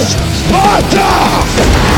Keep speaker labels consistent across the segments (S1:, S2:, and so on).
S1: Sparta!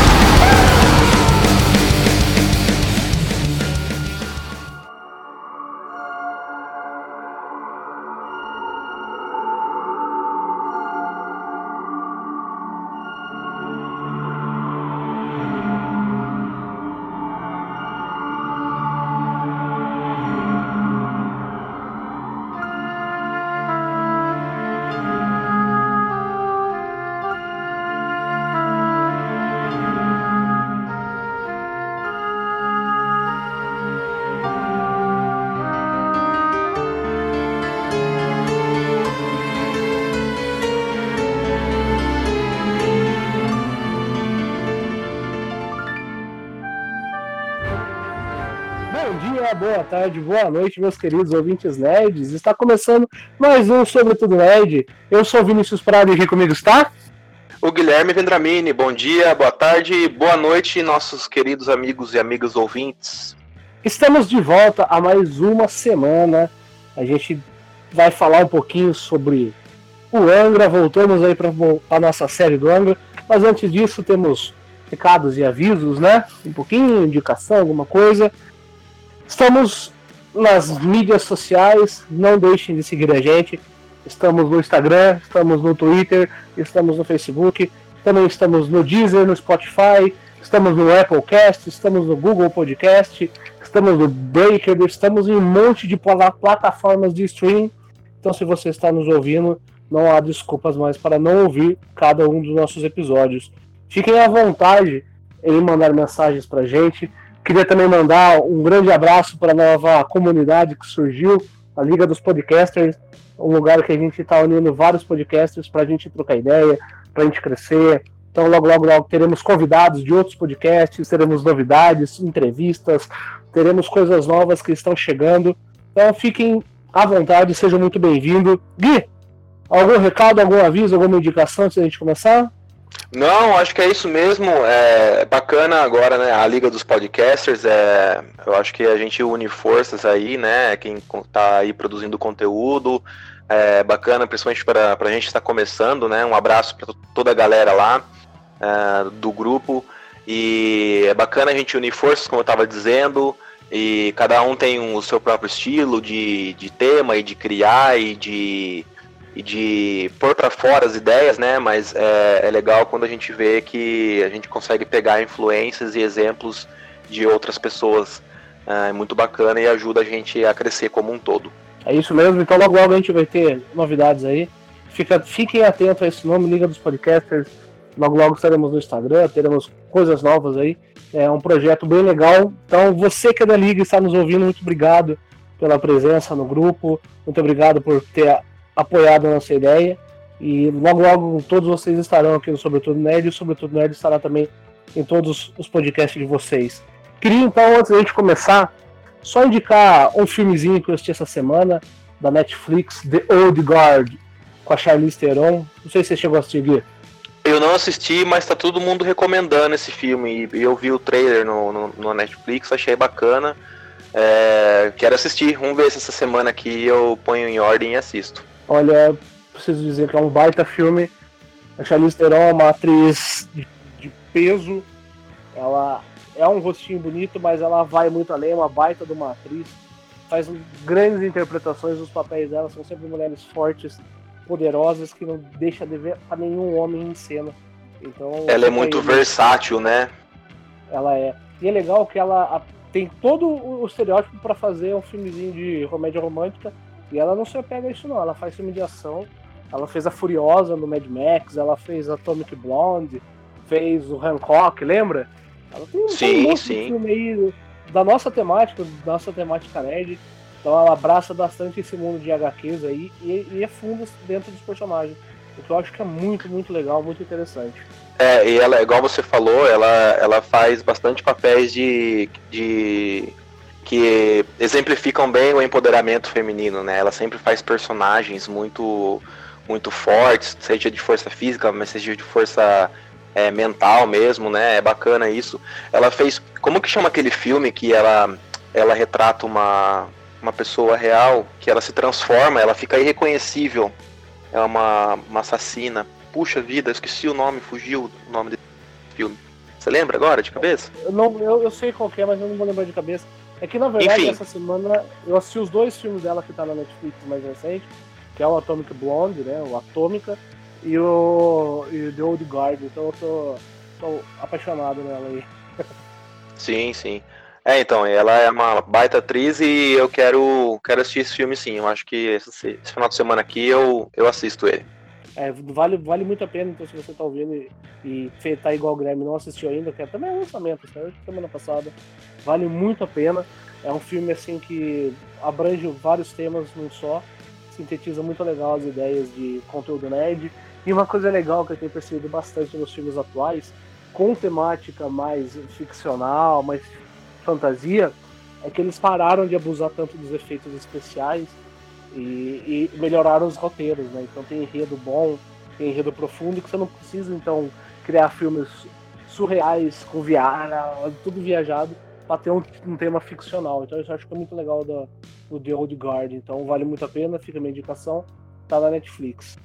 S2: Tarde, boa noite, meus queridos ouvintes nerds. Está começando mais um Sobre Tudo Nerd. Eu sou Vinícius Prado e aqui comigo está...
S3: O Guilherme Vendramini. Bom dia, boa tarde, boa noite, nossos queridos amigos e amigas ouvintes.
S2: Estamos de volta a mais uma semana. A gente vai falar um pouquinho sobre o Angra. Voltamos aí para a nossa série do Angra. Mas antes disso, temos recados e avisos, né? Um pouquinho, indicação, alguma coisa. Estamos nas mídias sociais, não deixem de seguir a gente. Estamos no Instagram, estamos no Twitter, estamos no Facebook, também estamos no Deezer, no Spotify, estamos no Apple Cast, estamos no Google Podcast, estamos no Breaker, estamos em um monte de plataformas de streaming. Então, se você está nos ouvindo, não há desculpas mais para não ouvir cada um dos nossos episódios. Fiquem à vontade em mandar mensagens para a gente Queria também mandar um grande abraço para a nova comunidade que surgiu, a Liga dos Podcasters, um lugar que a gente está unindo vários podcasters para a gente trocar ideia, para a gente crescer. Então, logo, logo, logo teremos convidados de outros podcasts, teremos novidades, entrevistas, teremos coisas novas que estão chegando. Então, fiquem à vontade, sejam muito bem-vindos. Gui, algum recado, algum aviso, alguma indicação antes da gente começar?
S3: Não, acho que é isso mesmo. É bacana agora, né? A Liga dos Podcasters. É, eu acho que a gente une forças aí, né? Quem tá aí produzindo conteúdo. É bacana, principalmente para a gente estar tá começando, né? Um abraço para toda a galera lá é, do grupo. E é bacana a gente unir forças, como eu estava dizendo. E cada um tem o seu próprio estilo de, de tema e de criar e de e de pôr para fora as ideias, né? Mas é, é, legal quando a gente vê que a gente consegue pegar influências e exemplos de outras pessoas. É, é muito bacana e ajuda a gente a crescer como um todo.
S2: É isso mesmo, então logo logo a gente vai ter novidades aí. Fica, fiquem atentos a esse nome, Liga dos Podcasters. Logo logo estaremos no Instagram, teremos coisas novas aí. É um projeto bem legal. Então você que é da Liga está nos ouvindo, muito obrigado pela presença no grupo. Muito obrigado por ter apoiado a nossa ideia. E logo, logo todos vocês estarão aqui no Sobretudo Nerd e o Sobretudo Nerd estará também em todos os podcasts de vocês. Queria então, antes da gente começar, só indicar um filmezinho que eu assisti essa semana da Netflix, The Old Guard, com a Charlize Theron. Não sei se você chegou a assistir.
S3: Eu não assisti, mas tá todo mundo recomendando esse filme. E eu vi o trailer no, no, no Netflix, achei bacana. É, quero assistir. Vamos ver se essa semana aqui eu ponho em ordem e assisto.
S2: Olha, preciso dizer que é um baita filme. A Charlize Theron é uma atriz de, de peso. Ela é um rostinho bonito, mas ela vai muito além, é uma baita de uma atriz. Faz grandes interpretações, os papéis dela são sempre mulheres fortes, poderosas, que não deixa de ver para nenhum homem em cena.
S3: Então, ela é muito versátil, né?
S2: Ela é. E é legal que ela tem todo o estereótipo para fazer um filmezinho de comédia romântica, e ela não se apega a isso, não. Ela faz filme de ação. Ela fez a Furiosa no Mad Max, ela fez Atomic Blonde, fez o Hancock, lembra? Ela tem,
S3: sim, tem um monte sim.
S2: de filme aí da nossa temática, da nossa temática nerd. Então ela abraça bastante esse mundo de HQs aí e, e é fundo dentro dos personagens. O que eu acho que é muito, muito legal, muito interessante.
S3: É, e ela, igual você falou, ela, ela faz bastante papéis de, de que exemplificam bem o empoderamento feminino, né? Ela sempre faz personagens muito muito fortes, seja de força física, mas seja de força é, mental mesmo, né? É bacana isso. Ela fez, como que chama aquele filme que ela ela retrata uma uma pessoa real, que ela se transforma, ela fica irreconhecível. É uma, uma assassina. Puxa vida, esqueci o nome, fugiu o nome desse filme. Você lembra agora de cabeça?
S2: Eu, não, eu, eu sei qual é, mas eu não vou lembrar de cabeça. É que na verdade Enfim. essa semana eu assisti os dois filmes dela que tá na Netflix mais recente, que é o Atomic Blonde, né? O Atômica, e o e The Old Guard, então eu tô, tô apaixonado nela aí.
S3: Sim, sim. É, então, ela é uma baita atriz e eu quero, quero assistir esse filme sim. Eu acho que esse, esse final de semana aqui eu, eu assisto ele.
S2: É, vale, vale muito a pena, então, se você tá ouvindo e, e tá igual o Grêmio não assistiu ainda, que é também um lançamento, saiu semana passada. Vale muito a pena. É um filme, assim, que abrange vários temas num só, sintetiza muito legal as ideias de conteúdo nerd. E uma coisa legal que eu tenho percebido bastante nos filmes atuais, com temática mais ficcional, mais fantasia, é que eles pararam de abusar tanto dos efeitos especiais e, e, melhoraram os roteiros, né? Então tem enredo bom, tem enredo profundo, que você não precisa então criar filmes surreais com VR, tudo viajado, para ter um, um, tema ficcional. Então isso eu acho que é muito legal do, do The Old Guard. Então vale muito a pena, fica a minha indicação, tá na Netflix.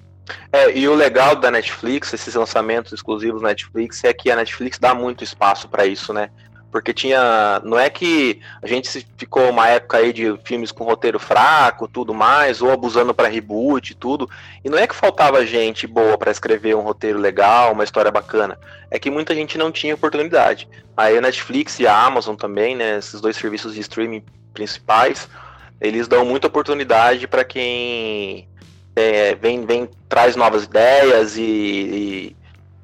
S3: É, e o legal da Netflix, esses lançamentos exclusivos da Netflix, é que a Netflix dá muito espaço para isso, né? Porque tinha. Não é que a gente ficou uma época aí de filmes com roteiro fraco, tudo mais, ou abusando para reboot e tudo. E não é que faltava gente boa para escrever um roteiro legal, uma história bacana. É que muita gente não tinha oportunidade. Aí a Netflix e a Amazon também, né? Esses dois serviços de streaming principais, eles dão muita oportunidade para quem é, vem, vem, traz novas ideias e, e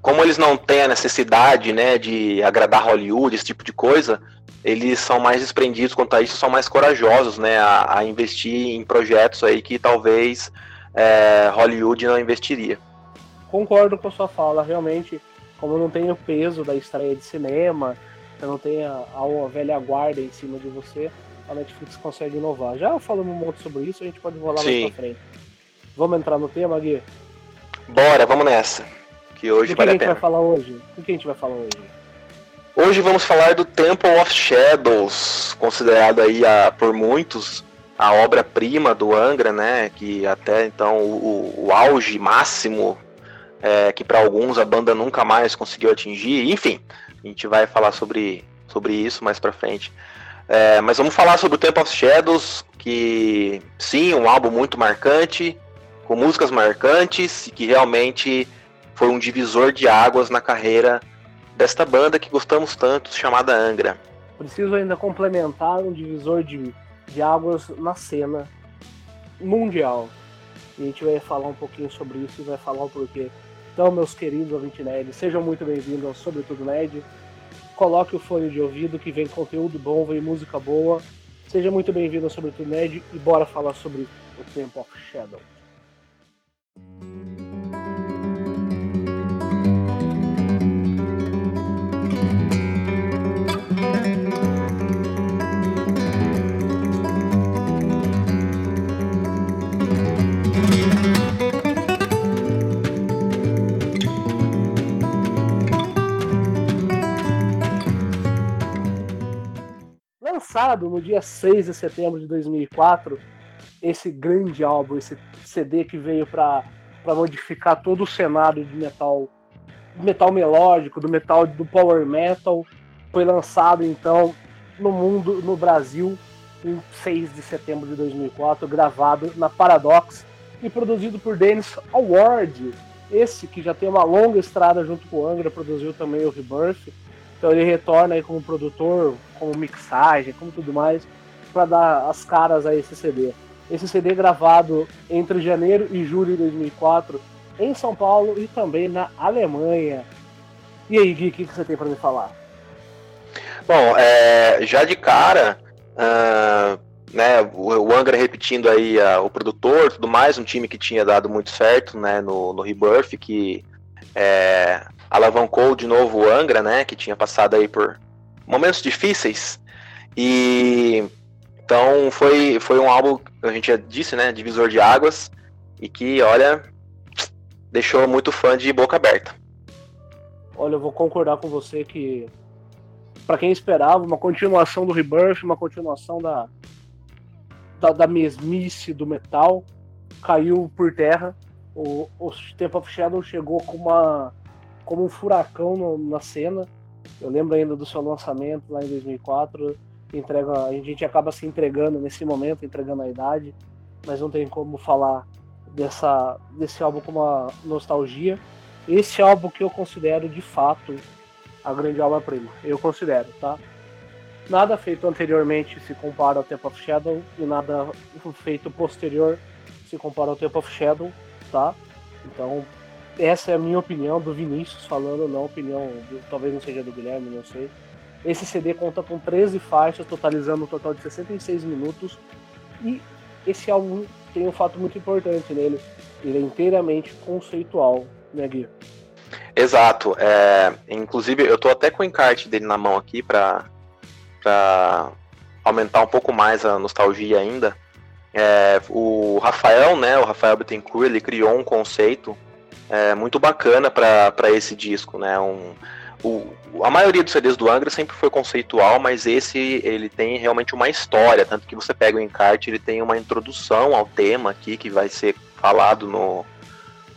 S3: como eles não têm a necessidade, né, de agradar Hollywood, esse tipo de coisa, eles são mais desprendidos quanto a isso, são mais corajosos, né, a, a investir em projetos aí que talvez é, Hollywood não investiria.
S2: Concordo com a sua fala, realmente, como não tem o peso da estreia de cinema, você não tem a, a velha guarda em cima de você, a Netflix consegue inovar. Já falamos um monte sobre isso, a gente pode rolar Sim. mais pra frente. Vamos entrar no tema, Gui?
S3: Bora, vamos nessa que hoje
S2: Do que a, a gente vai falar hoje? O que a gente vai falar hoje?
S3: Hoje vamos falar do Temple of Shadows, considerado aí a, por muitos a obra-prima do Angra, né? Que até então o, o auge máximo é, que para alguns a banda nunca mais conseguiu atingir. Enfim, a gente vai falar sobre, sobre isso mais para frente. É, mas vamos falar sobre o Temple of Shadows, que sim, um álbum muito marcante, com músicas marcantes e que realmente foi um divisor de águas na carreira desta banda que gostamos tanto, chamada Angra.
S2: Preciso ainda complementar um divisor de, de águas na cena mundial. E a gente vai falar um pouquinho sobre isso e vai falar o porquê. Então, meus queridos ouvintes nerd, sejam muito bem-vindos ao Sobretudo Nerd. Coloque o fone de ouvido que vem conteúdo bom, vem música boa. Seja muito bem-vindo ao Sobretudo Nerd e bora falar sobre o Temple of Shadow. Lançado no dia 6 de setembro de 2004 esse grande álbum, esse CD que veio para modificar todo o cenário de metal, metal melódico, do metal do power metal, foi lançado então no mundo, no Brasil, em 6 de setembro de 2004, gravado na Paradox e produzido por Dennis Award. Esse que já tem uma longa estrada junto com o Angra, produziu também o Rebirth então ele retorna aí como produtor, como mixagem, como tudo mais, para dar as caras a esse CD. Esse CD é gravado entre janeiro e julho de 2004 em São Paulo e também na Alemanha. E aí, Gui, o que, você tem para me falar?
S3: Bom, é, já de cara, uh, né, o, o Angra repetindo aí uh, o produtor, tudo mais, um time que tinha dado muito certo, né, no, no Rebirth, que é, alavancou de novo o Angra, né, que tinha passado aí por momentos difíceis. E então foi, foi um álbum, a gente já disse, né, divisor de águas e que, olha, deixou muito fã de boca aberta.
S2: Olha, eu vou concordar com você que para quem esperava uma continuação do Rebirth, uma continuação da, da, da mesmice do metal, caiu por terra. o, o Temple of Shadow chegou com uma, como um furacão no, na cena. Eu lembro ainda do seu lançamento lá em 2004. Entrega, a gente acaba se entregando nesse momento, entregando a idade, mas não tem como falar dessa, desse álbum com uma nostalgia. Esse álbum que eu considero de fato a grande obra-prima. Eu considero, tá? Nada feito anteriormente se compara ao Temple of Shadow e nada feito posterior se compara ao Temple of Shadow, tá? Então, essa é a minha opinião do Vinícius falando, não opinião, do, talvez não seja do Guilherme, não sei. Esse CD conta com 13 faixas, totalizando um total de 66 minutos. E esse álbum tem um fato muito importante nele. Ele é inteiramente conceitual, né, Gui?
S3: Exato. É, inclusive, eu tô até com o encarte dele na mão aqui para aumentar um pouco mais a nostalgia ainda. É, o Rafael, né, o Rafael Bittencourt, ele criou um conceito é, muito bacana para esse disco, né? Um, o, a maioria dos CDs do Angra sempre foi conceitual, mas esse ele tem realmente uma história, tanto que você pega o encarte, ele tem uma introdução ao tema aqui que vai ser falado no,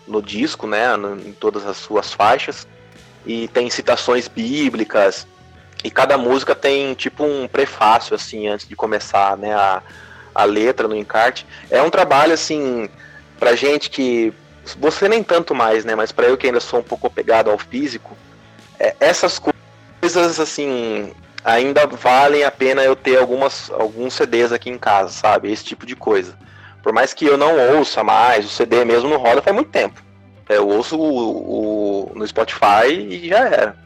S3: no disco, né, no, em todas as suas faixas, e tem citações bíblicas, e cada música tem tipo um prefácio assim antes de começar, né, a, a letra no encarte. É um trabalho assim pra gente que você nem tanto mais, né, mas para eu que ainda sou um pouco apegado ao físico, é, essas coisas assim ainda valem a pena eu ter algumas alguns CDs aqui em casa, sabe? Esse tipo de coisa. Por mais que eu não ouça mais, o CD mesmo não roda faz muito tempo. É, eu ouço o, o, no Spotify e já era.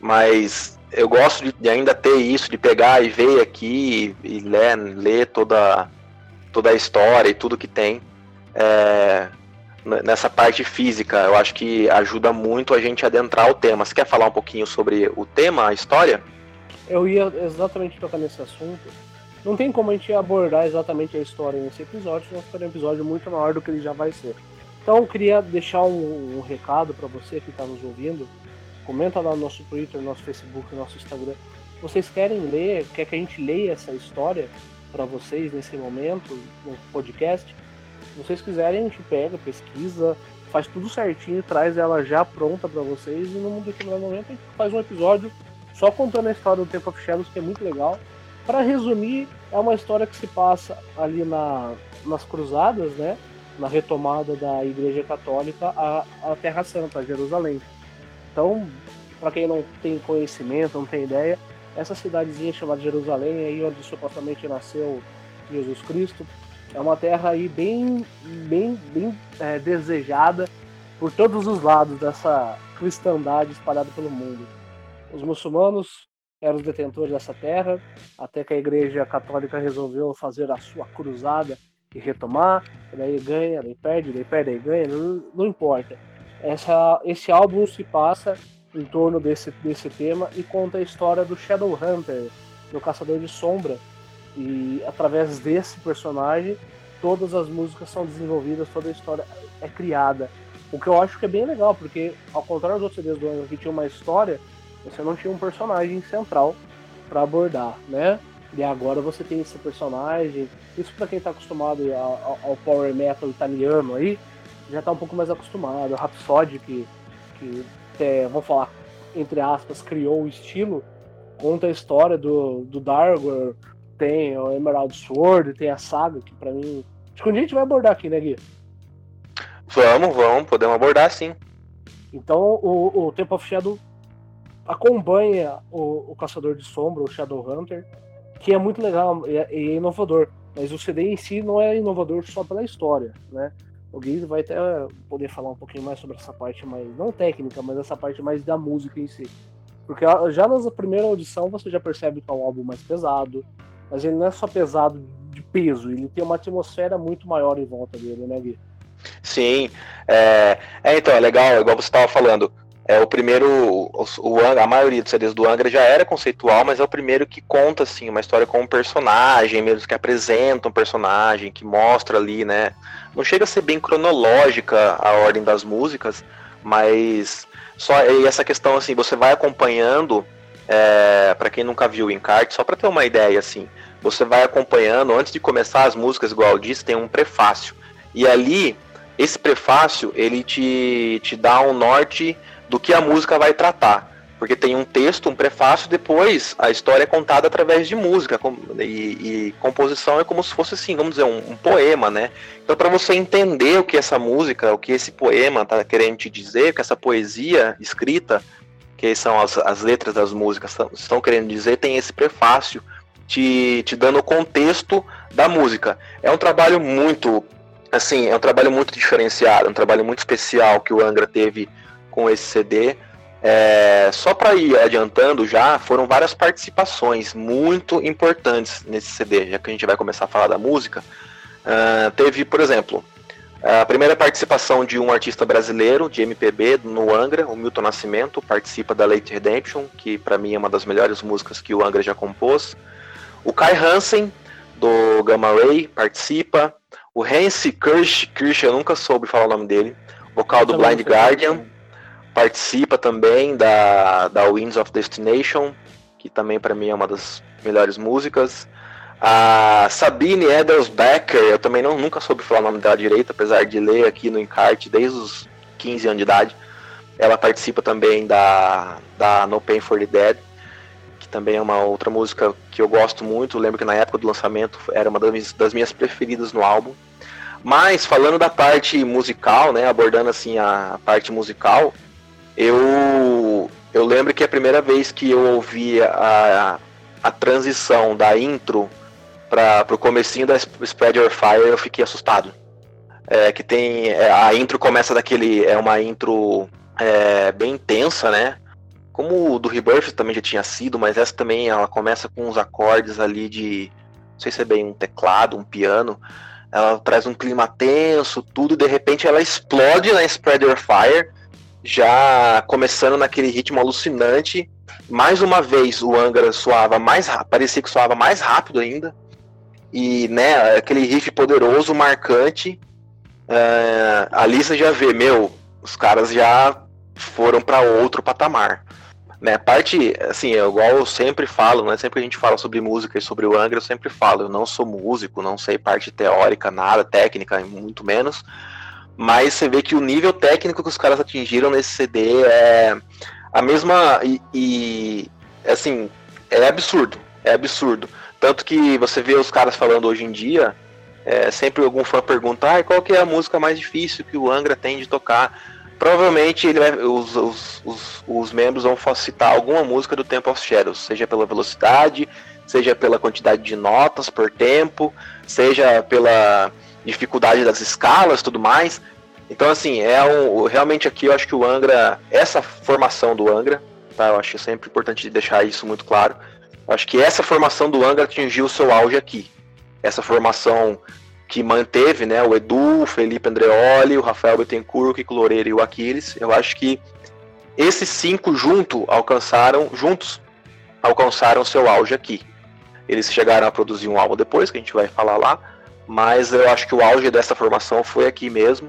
S3: Mas eu gosto de, de, ainda ter isso, de pegar e ver aqui e, e ler, ler toda, toda a história e tudo que tem. É, nessa parte física. Eu acho que ajuda muito a gente a adentrar o tema. Você quer falar um pouquinho sobre o tema, a história?
S2: Eu ia exatamente tocar nesse assunto. Não tem como a gente abordar exatamente a história nesse episódio, senão ficaria um episódio muito maior do que ele já vai ser. Então eu queria deixar um, um recado para você que está nos ouvindo. Comenta lá no nosso Twitter, no nosso Facebook, no nosso Instagram. Vocês querem ler, quer que a gente leia essa história para vocês nesse momento, no podcast? Se vocês quiserem, a gente pega, pesquisa, faz tudo certinho, traz ela já pronta para vocês e num determinado momento a gente faz um episódio só contando a história do Temple of Shadows, que é muito legal. Para resumir, é uma história que se passa ali na, nas cruzadas, né? Na retomada da Igreja Católica à, à Terra Santa, a Jerusalém. Então, para quem não tem conhecimento, não tem ideia, essa cidadezinha chamada Jerusalém, aí onde supostamente nasceu Jesus Cristo, é uma terra aí bem, bem, bem é, desejada por todos os lados dessa cristandade espalhada pelo mundo. Os muçulmanos eram os detentores dessa terra, até que a Igreja Católica resolveu fazer a sua cruzada e retomar, daí ganha, daí perde, daí perde, daí ganha, não, não importa. Essa, esse álbum se passa em torno desse, desse tema e conta a história do Shadowhunter, do Caçador de Sombra, e através desse personagem, todas as músicas são desenvolvidas, toda a história é criada. O que eu acho que é bem legal, porque ao contrário dos outros CDs do ano que tinha uma história, você não tinha um personagem central para abordar, né? E agora você tem esse personagem. Isso para quem tá acostumado ao, ao, power metal italiano aí, já tá um pouco mais acostumado. O Rhapsody, que, que é, vamos falar, entre aspas, criou o estilo, conta a história do, do Dargor, tem o Emerald Sword, tem a saga, que para mim. Acho que um dia a gente vai abordar aqui, né, Gui?
S3: Vamos, vamos, podemos abordar sim.
S2: Então o, o Temple of Shadow acompanha o, o Caçador de Sombra, o Shadowhunter, que é muito legal e é, é, inovador. Mas o CD em si não é inovador só pela história, né? O Gui vai até poder falar um pouquinho mais sobre essa parte mais, não técnica, mas essa parte mais da música em si. Porque já na primeira audição você já percebe que é um álbum mais pesado, mas ele não é só pesado de peso, ele tem uma atmosfera muito maior em volta dele, né, Gui?
S3: Sim, é, é então, é legal, igual você estava falando, é o primeiro, o, o, a maioria dos CDs do Angra já era conceitual, mas é o primeiro que conta assim uma história com um personagem, mesmo que apresenta um personagem, que mostra ali, né? Não chega a ser bem cronológica a ordem das músicas, mas só essa questão assim, você vai acompanhando é, para quem nunca viu o encarte, só para ter uma ideia assim, você vai acompanhando antes de começar as músicas, igual eu disse, tem um prefácio. E ali esse prefácio ele te, te dá um norte do que a música vai tratar. Porque tem um texto, um prefácio, depois a história é contada através de música. E, e composição é como se fosse assim, vamos dizer, um, um poema, né? Então, para você entender o que essa música, o que esse poema está querendo te dizer, que essa poesia escrita, que são as, as letras das músicas, estão querendo dizer, tem esse prefácio te, te dando o contexto da música. É um trabalho muito, assim, é um trabalho muito diferenciado, é um trabalho muito especial que o Angra teve com esse CD. É, só para ir adiantando já, foram várias participações muito importantes nesse CD, já que a gente vai começar a falar da música. Uh, teve, por exemplo, a primeira participação de um artista brasileiro de MPB no Angra, o Milton Nascimento, participa da Late Redemption, que para mim é uma das melhores músicas que o Angra já compôs. O Kai Hansen, do Gamma Ray, participa. O Hansi Kirsch, Kirsch, eu nunca soube falar o nome dele, vocal do Blind Guardian, participa também da, da Winds of Destination, que também para mim é uma das melhores músicas. A Sabine Edelsbecker, eu também não, nunca soube falar o nome dela direito, apesar de ler aqui no encarte desde os 15 anos de idade. Ela participa também da, da No Pain for the Dead que também é uma outra música que eu gosto muito. lembro que na época do lançamento era uma das, das minhas preferidas no álbum. Mas falando da parte musical, né, abordando assim a parte musical, eu eu lembro que a primeira vez que eu ouvi a, a transição da intro para o comecinho da Spread Your Fire, eu fiquei assustado. É, que tem é, a intro começa daquele é uma intro é, bem intensa, né? Como o do Rebirth também já tinha sido, mas essa também ela começa com uns acordes ali de. Não sei se é bem um teclado, um piano. Ela traz um clima tenso, tudo, e de repente ela explode na Spreader Fire, já começando naquele ritmo alucinante. Mais uma vez o Angra soava mais parecia que soava mais rápido ainda. E né, aquele riff poderoso, marcante. Uh, ali você já vê, meu, os caras já foram para outro patamar. Né, parte, assim, é igual eu sempre falo, né? Sempre que a gente fala sobre música e sobre o Angra, eu sempre falo, eu não sou músico, não sei parte teórica, nada, técnica, muito menos. Mas você vê que o nível técnico que os caras atingiram nesse CD é a mesma. E, e assim, é absurdo. É absurdo. Tanto que você vê os caras falando hoje em dia, é, sempre algum fã pergunta, ah, qual que é a música mais difícil que o Angra tem de tocar? Provavelmente ele vai, os, os, os, os, membros vão citar alguma música do Temple of Shadows, seja pela velocidade, seja pela quantidade de notas por tempo, seja pela dificuldade das escalas tudo mais. Então, assim, é um, realmente aqui eu acho que o Angra, essa formação do Angra, tá? Eu acho sempre importante deixar isso muito claro. Acho que essa formação do Angra atingiu seu auge aqui. Essa formação que manteve, né, o Edu, o Felipe Andreoli, o Rafael Bettencourt, o Kiko Loureiro e o Aquiles. Eu acho que esses cinco junto alcançaram, juntos alcançaram seu auge aqui. Eles chegaram a produzir um álbum depois, que a gente vai falar lá, mas eu acho que o auge dessa formação foi aqui mesmo.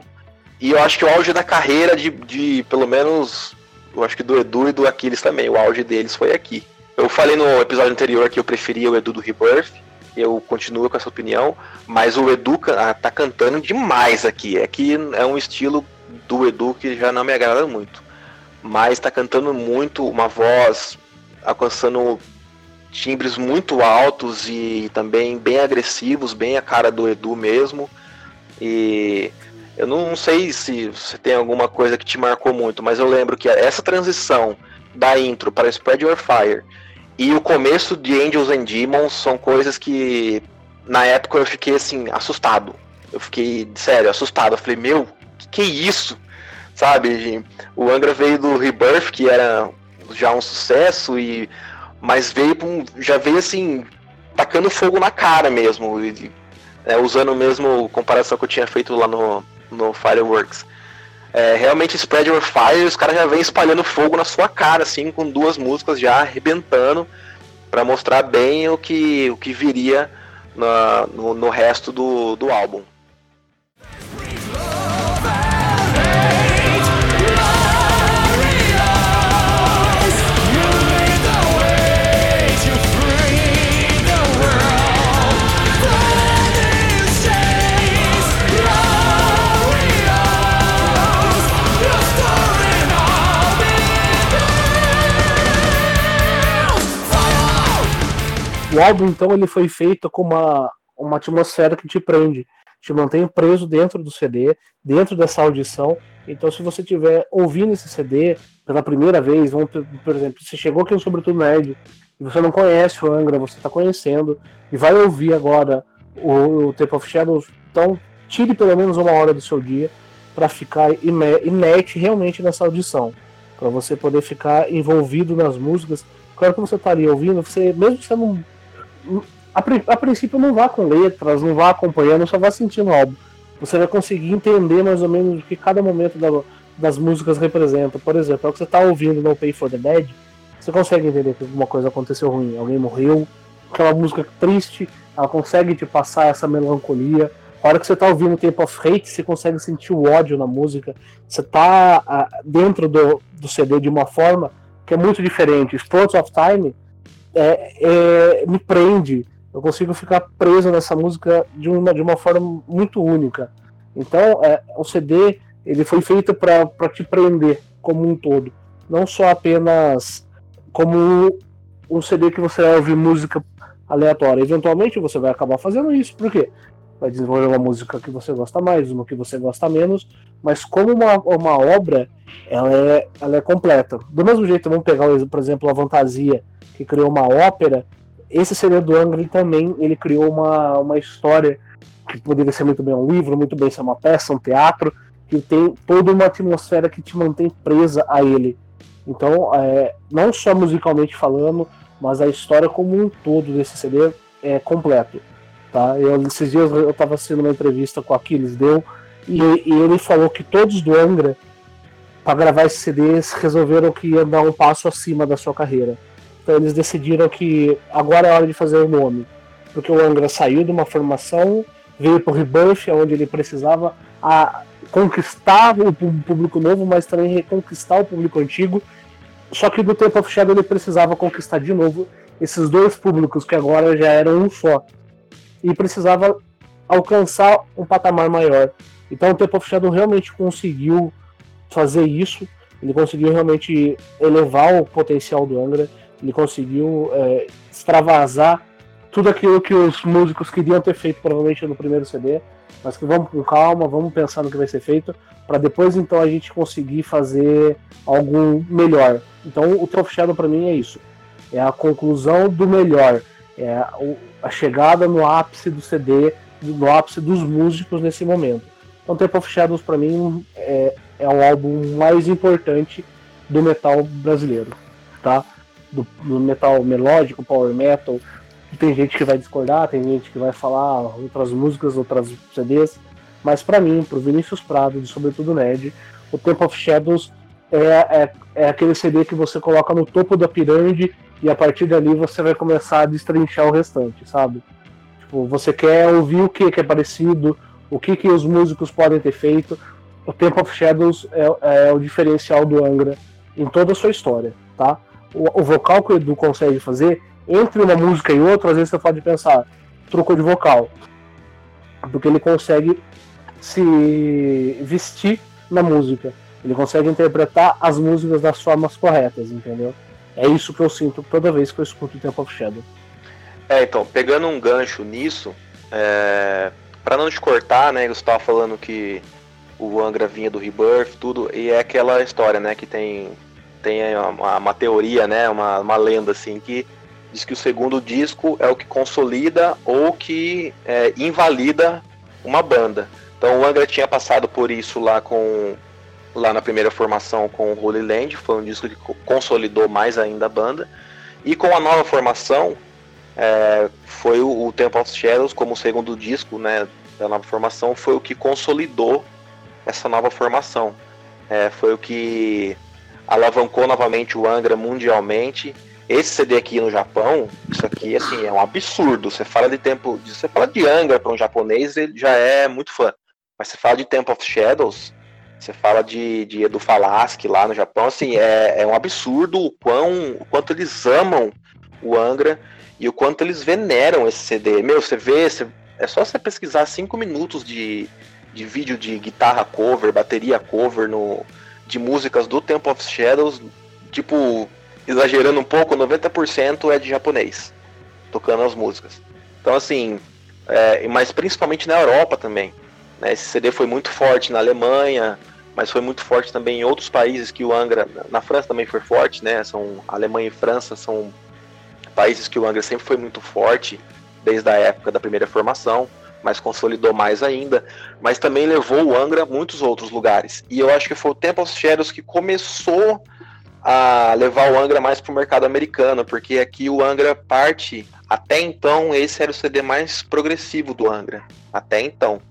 S3: E eu acho que o auge da carreira de, de pelo menos, eu acho que do Edu e do Aquiles também, o auge deles foi aqui. Eu falei no episódio anterior que eu preferia o Edu do Rebirth, eu continuo com essa opinião, mas o Edu ah, tá cantando demais aqui. É que é um estilo do Edu que já não me agrada muito. Mas tá cantando muito, uma voz alcançando timbres muito altos e também bem agressivos, bem a cara do Edu mesmo. E eu não sei se você tem alguma coisa que te marcou muito, mas eu lembro que essa transição da intro para Spread Your Fire e o começo de Angels and Demons são coisas que na época eu fiquei assim, assustado. Eu fiquei, sério, assustado. Eu falei, meu, que, que é isso? Sabe? O Angra veio do Rebirth, que era já um sucesso, e mas veio já veio assim, tacando fogo na cara mesmo. E, é, usando mesmo a comparação que eu tinha feito lá no, no Fireworks. É, realmente Spread Your Fire, os caras já vêm espalhando fogo na sua cara, assim, com duas músicas já arrebentando, para mostrar bem o que, o que viria na, no, no resto do, do álbum.
S2: O álbum, então, ele foi feito com uma, uma atmosfera que te prende, te mantém preso dentro do CD, dentro dessa audição. Então, se você estiver ouvindo esse CD pela primeira vez, vamos, por exemplo, você chegou aqui no Sobretudo Nerd e você não conhece o Angra, você está conhecendo e vai ouvir agora o, o Tape of Shadows, então tire pelo menos uma hora do seu dia para ficar inerte realmente nessa audição, para você poder ficar envolvido nas músicas. Claro que você estaria ouvindo, você mesmo você não a, a, princípio não vá com letras, não vá acompanhando, só vá sentindo o álbum. Você vai conseguir entender mais ou menos o que cada momento da, das músicas representa. Por exemplo, é o que você está ouvindo no Pay for the Dead, você consegue entender que alguma coisa aconteceu ruim, alguém morreu, aquela música triste, ela consegue te passar essa melancolia. A hora que você está ouvindo Tempo of Hate, você consegue sentir o ódio na música. Você está ah, dentro do, do CD de uma forma que é muito diferente. Sports of Time é, é, me prende. Eu consigo ficar preso nessa música de uma, de uma forma muito única. Então, é, o CD ele foi feito para te prender como um todo, não só apenas como um CD que você vai ouvir música aleatória. Eventualmente você vai acabar fazendo isso, por quê? Vai desenvolver uma música que você gosta mais, uma que você gosta menos, mas como uma, uma obra, ela é, ela é completa. Do mesmo jeito, vamos pegar, por exemplo, a Fantasia, que criou uma ópera, esse CD do Angry também, ele criou uma, uma história que poderia ser muito bem um livro, muito bem ser uma peça, um teatro, que tem toda uma atmosfera que te mantém presa a ele. Então, é, não só musicalmente falando, mas a história como um todo desse CD é completo. Tá? Eu, esses dias eu estava assistindo uma entrevista com o Aquiles Deu e, e ele falou que todos do Angra, para gravar esse CD, resolveram que ia dar um passo acima da sua carreira. Então eles decidiram que agora é hora de fazer o nome. Porque o Angra saiu de uma formação, veio para o Rebirth, onde ele precisava a, conquistar o público novo, mas também reconquistar o público antigo só que no Temple of Shadow ele precisava conquistar de novo esses dois públicos que agora já eram um só. E precisava alcançar um patamar maior. Então o Temple of Shadow realmente conseguiu fazer isso. Ele conseguiu realmente elevar o potencial do Angra. Ele conseguiu é, extravasar tudo aquilo que os músicos queriam ter feito provavelmente no primeiro CD. Mas que vamos com calma, vamos pensar no que vai ser feito, para depois então a gente conseguir fazer algo melhor. Então o Trophy Shadow para mim é isso. É a conclusão do melhor. É a chegada no ápice do CD, no ápice dos músicos nesse momento. Então Temple of Shadows para mim é, é o álbum mais importante do metal brasileiro, tá? Do, do, metal melódico, power metal. Tem gente que vai discordar, tem gente que vai falar outras músicas, outras CDs, mas para mim, pro Vinícius Prado, de sobretudo Ned, o Temple of Shadows é, é, é aquele CD que você coloca no topo da pirâmide e a partir dali você vai começar a destrinchar o restante, sabe? Tipo, você quer ouvir o que, que é parecido, o que, que os músicos podem ter feito. O Temple of Shadows é, é o diferencial do Angra em toda a sua história, tá? O, o, vocal que o Edu consegue fazer, entre uma música e outra, às vezes você pode pensar, trocou de vocal. Porque ele consegue se vestir na música. Ele consegue interpretar as músicas das formas corretas, entendeu? É isso que eu sinto toda vez que eu escuto Temple of Shadow.
S3: É, então, pegando um gancho nisso, é... para não te cortar, né, você estava falando que o Angra vinha do Rebirth, tudo, e é aquela história, né, que tem, tem uma, uma teoria, né, uma, uma lenda, assim, que diz que o segundo disco é o que consolida ou que é, invalida uma banda. Então o Angra tinha passado por isso lá com lá na primeira formação com o Holy Land, foi um disco que consolidou mais ainda a banda. E com a nova formação, é, foi o, o Temple of Shadows como segundo disco né, da nova formação, foi o que consolidou essa nova formação. É, foi o que alavancou novamente o Angra mundialmente. Esse CD aqui no Japão, isso aqui assim, é um absurdo. Você fala de tempo, você fala de Angra para um japonês, ele já é muito fã. Mas você fala de Temple of Shadows, você fala de, de Edu Falaschi lá no Japão, assim, é, é um absurdo o, quão, o quanto eles amam o Angra e o quanto eles veneram esse CD. Meu, você vê, você, é só você pesquisar cinco minutos de, de vídeo de guitarra cover, bateria cover no, de músicas do Temple of Shadows, tipo, exagerando um pouco, 90% é de japonês. tocando as músicas. Então, assim, é, mas principalmente na Europa também. Né? Esse CD foi muito forte na Alemanha, mas foi muito forte também em outros países que o Angra, na França também foi forte, né? São Alemanha e França são países que o Angra sempre foi muito forte desde a época da primeira formação, mas consolidou mais ainda, mas também levou o Angra a muitos outros lugares. E eu acho que foi o Temple of Shadows que começou a levar o Angra mais para o mercado americano, porque aqui o Angra parte, até então esse era o CD mais progressivo do Angra, até então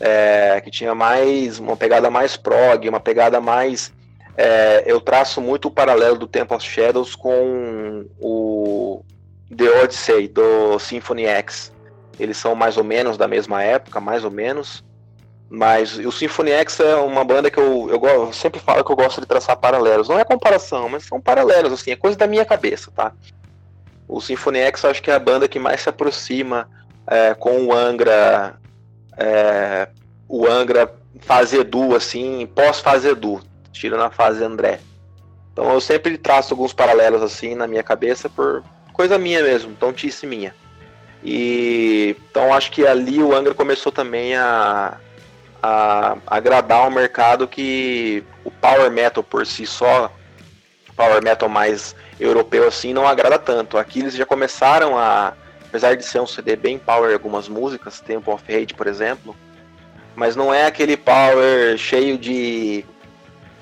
S3: é, que tinha mais uma pegada mais prog, uma pegada mais. É, eu traço muito o paralelo do Temple of Shadows com o The Odyssey do Symphony X. Eles são mais ou menos da mesma época, mais ou menos. Mas o Symphony X é uma banda que eu, eu, eu, sempre falo que eu gosto de traçar paralelos. Não é comparação, mas são paralelos, assim, é coisa da minha cabeça, tá? O Symphony X eu acho que é a banda que mais se aproxima é, com o Angra é, o Angra fase Edu, assim, pós-fase Edu, tirando a fase André. Então eu sempre traço alguns paralelos assim na minha cabeça por coisa minha mesmo, tontice minha. E então acho que ali o Angra começou também a, a, agradar um mercado que o power metal por si só, power metal mais europeu assim, não agrada tanto. Aqui eles já começaram a apesar de ser um CD bem power algumas músicas, Temple of Hate, por exemplo, mas não é aquele power cheio de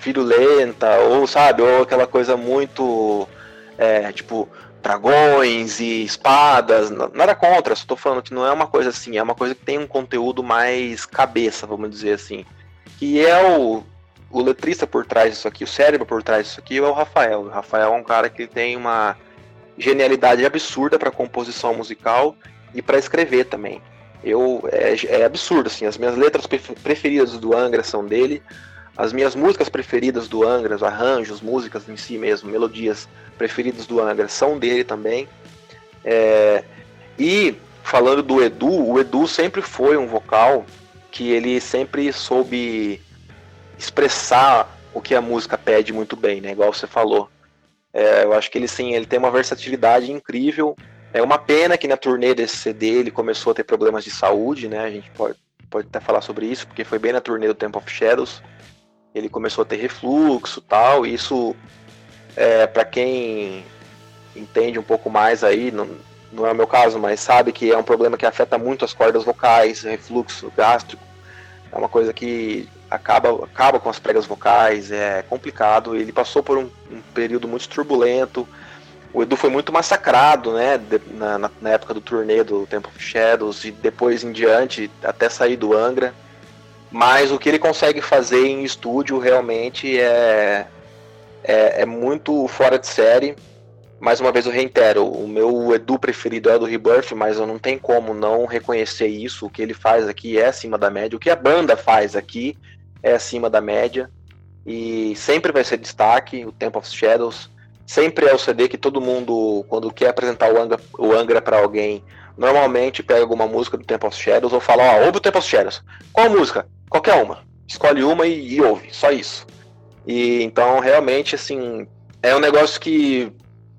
S3: virulenta, ou sabe, ou aquela coisa muito é, tipo dragões e espadas, nada contra, só tô falando que não é uma coisa assim, é uma coisa que tem um conteúdo mais cabeça, vamos dizer assim. Que é o, o letrista por trás disso aqui, o cérebro por trás disso aqui é o Rafael. O Rafael é um cara que tem uma genialidade absurda para composição musical e para escrever também. Eu é, é, absurdo assim, as minhas letras preferidas do Angra são dele, as minhas músicas preferidas do Angra, os arranjos, músicas em si mesmo, melodias preferidas do Angra são dele também. É, e falando do Edu, o Edu sempre foi um vocal que ele sempre soube expressar o que a música pede muito bem, né? Igual você falou. É, eu acho que ele sim, ele tem uma versatilidade incrível. É uma pena que na turnê desse CD ele começou a ter problemas de saúde, né? A gente pode, pode até falar sobre isso, porque foi bem na turnê do Temple of Shadows. Ele começou a ter refluxo tal, e isso, é, para quem entende um pouco mais aí, não, não é o meu caso, mas sabe que é um problema que afeta muito as cordas vocais, refluxo gástrico. É uma coisa que acaba, acaba com as pregas vocais, é complicado. Ele passou por um, um período muito turbulento. O Edu foi muito massacrado, né, na, na, na, época do turnê do Temple of Shadows e depois em diante, até sair do Angra. Mas o que ele consegue fazer em estúdio realmente é, é, é muito fora de série. Mais uma vez eu reitero, o meu Edu preferido é o do Rebirth, mas eu não tenho como não reconhecer isso. O que ele faz aqui é acima da média. O que a banda faz aqui é acima da média e sempre vai ser destaque. O Temple of Shadows sempre é o CD que todo mundo, quando quer apresentar o Angra, o Angra para alguém, normalmente pega alguma música do Temple of Shadows ou fala: Ó, ouve o Temple of Shadows. Qual música? Qualquer uma. Escolhe uma e, e ouve, só isso. E então, realmente, assim, é um negócio que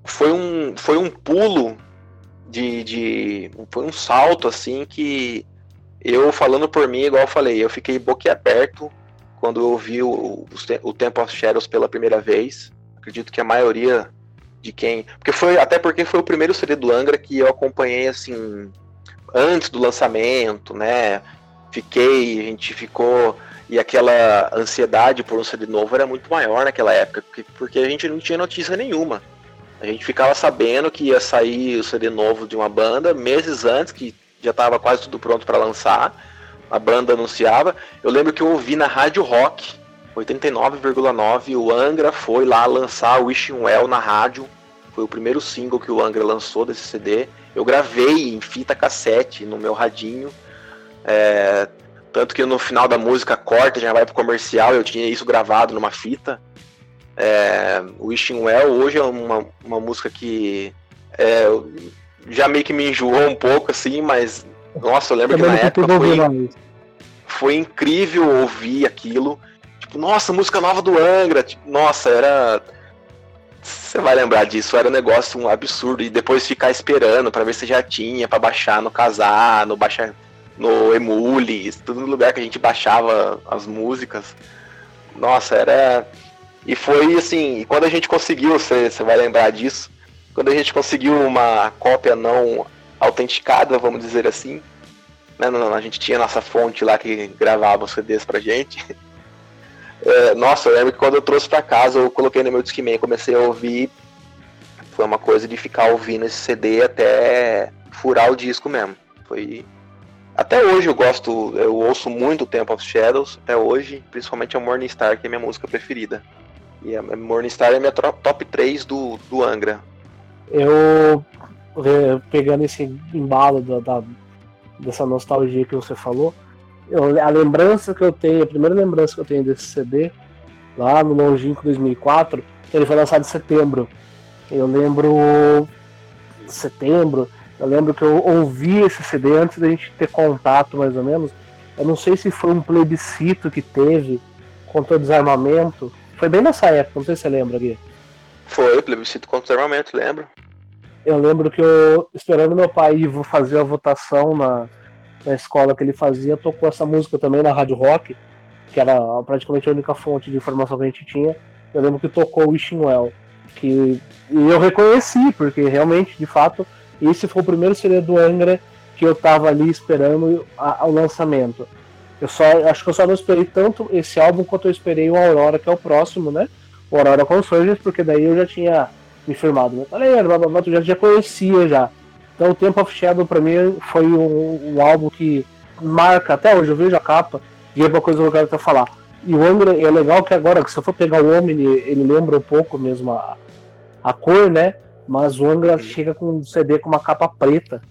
S3: foi um, foi um pulo de, de. Foi um salto, assim, que eu falando por mim, igual eu falei, eu fiquei boquiaberto quando eu vi o, o Temple of Shadows pela primeira vez. Acredito que a maioria de quem. Porque foi. Até porque foi o primeiro CD do Angra que eu acompanhei assim. Antes do lançamento, né? Fiquei, a gente ficou. E aquela ansiedade por um CD novo era muito maior naquela época, porque a gente não tinha notícia nenhuma. A gente ficava sabendo que ia sair o CD novo de uma banda meses antes, que já estava quase tudo pronto para lançar a banda anunciava. Eu lembro que eu ouvi na Rádio Rock, 89,9, o Angra foi lá lançar Wishing Well na rádio. Foi o primeiro single que o Angra lançou desse CD. Eu gravei em fita cassete no meu radinho. É, tanto que no final da música corta, já vai pro comercial, eu tinha isso gravado numa fita. É, Wishing Well hoje é uma, uma música que é, já meio que me enjoou um pouco, assim, mas nossa, eu lembro que na época foi, foi incrível ouvir aquilo. Tipo, nossa, música nova do Angra. Tipo, nossa, era. você vai lembrar disso, era um negócio um absurdo. E depois ficar esperando para ver se já tinha, para baixar no casar, no baixar no Emule, tudo no lugar que a gente baixava as músicas. Nossa, era. E foi assim, quando a gente conseguiu, você, você vai lembrar disso, quando a gente conseguiu uma cópia não autenticada, vamos dizer assim, né, não, não, a gente tinha nossa fonte lá que gravava os CDs pra gente. É, nossa, eu lembro que quando eu trouxe para casa, eu coloquei no meu Discman, comecei a ouvir. Foi uma coisa de ficar ouvindo esse CD até furar o disco mesmo. Foi. Até hoje eu gosto, eu ouço muito Temple of Shadows, até hoje, principalmente a Morning Star, que é minha música preferida. E a Morning Star é minha top 3 do, do Angra.
S2: Eu, pegando esse embalo da, da, dessa nostalgia que você falou, eu, a lembrança que eu tenho, a primeira lembrança que eu tenho desse CD, lá no longínquo 2004, ele foi lançado em setembro. Eu lembro. Setembro, eu lembro que eu ouvi esse CD antes da gente ter contato, mais ou menos. Eu não sei se foi um plebiscito que teve contra o desarmamento. Foi bem nessa época, não sei se você lembra, Gui.
S3: Foi, plebiscito contra o desarmamento, lembro.
S2: Eu lembro que eu, esperando meu pai ir fazer a votação na, na escola que ele fazia, tocou essa música também na Rádio Rock, que era praticamente a única fonte de informação que a gente tinha. Eu lembro que tocou Wishing Well, que eu reconheci, porque realmente, de fato, esse foi o primeiro CD do Angra que eu tava ali esperando o lançamento. Eu só acho que eu só não esperei tanto esse álbum quanto eu esperei o Aurora, que é o próximo, né? O Aurora Consurgence, porque daí eu já tinha firmado metaleiro, blá, blá, blá, já, já conhecia já. Então o Temple of Shadow pra mim foi um, um, álbum que marca até hoje, eu vejo a capa e é uma coisa que eu quero até falar. E o Angra é legal que agora, se eu for pegar o Omni, ele lembra um pouco mesmo a, a cor, né? Mas o Angra chega com um CD com uma capa preta.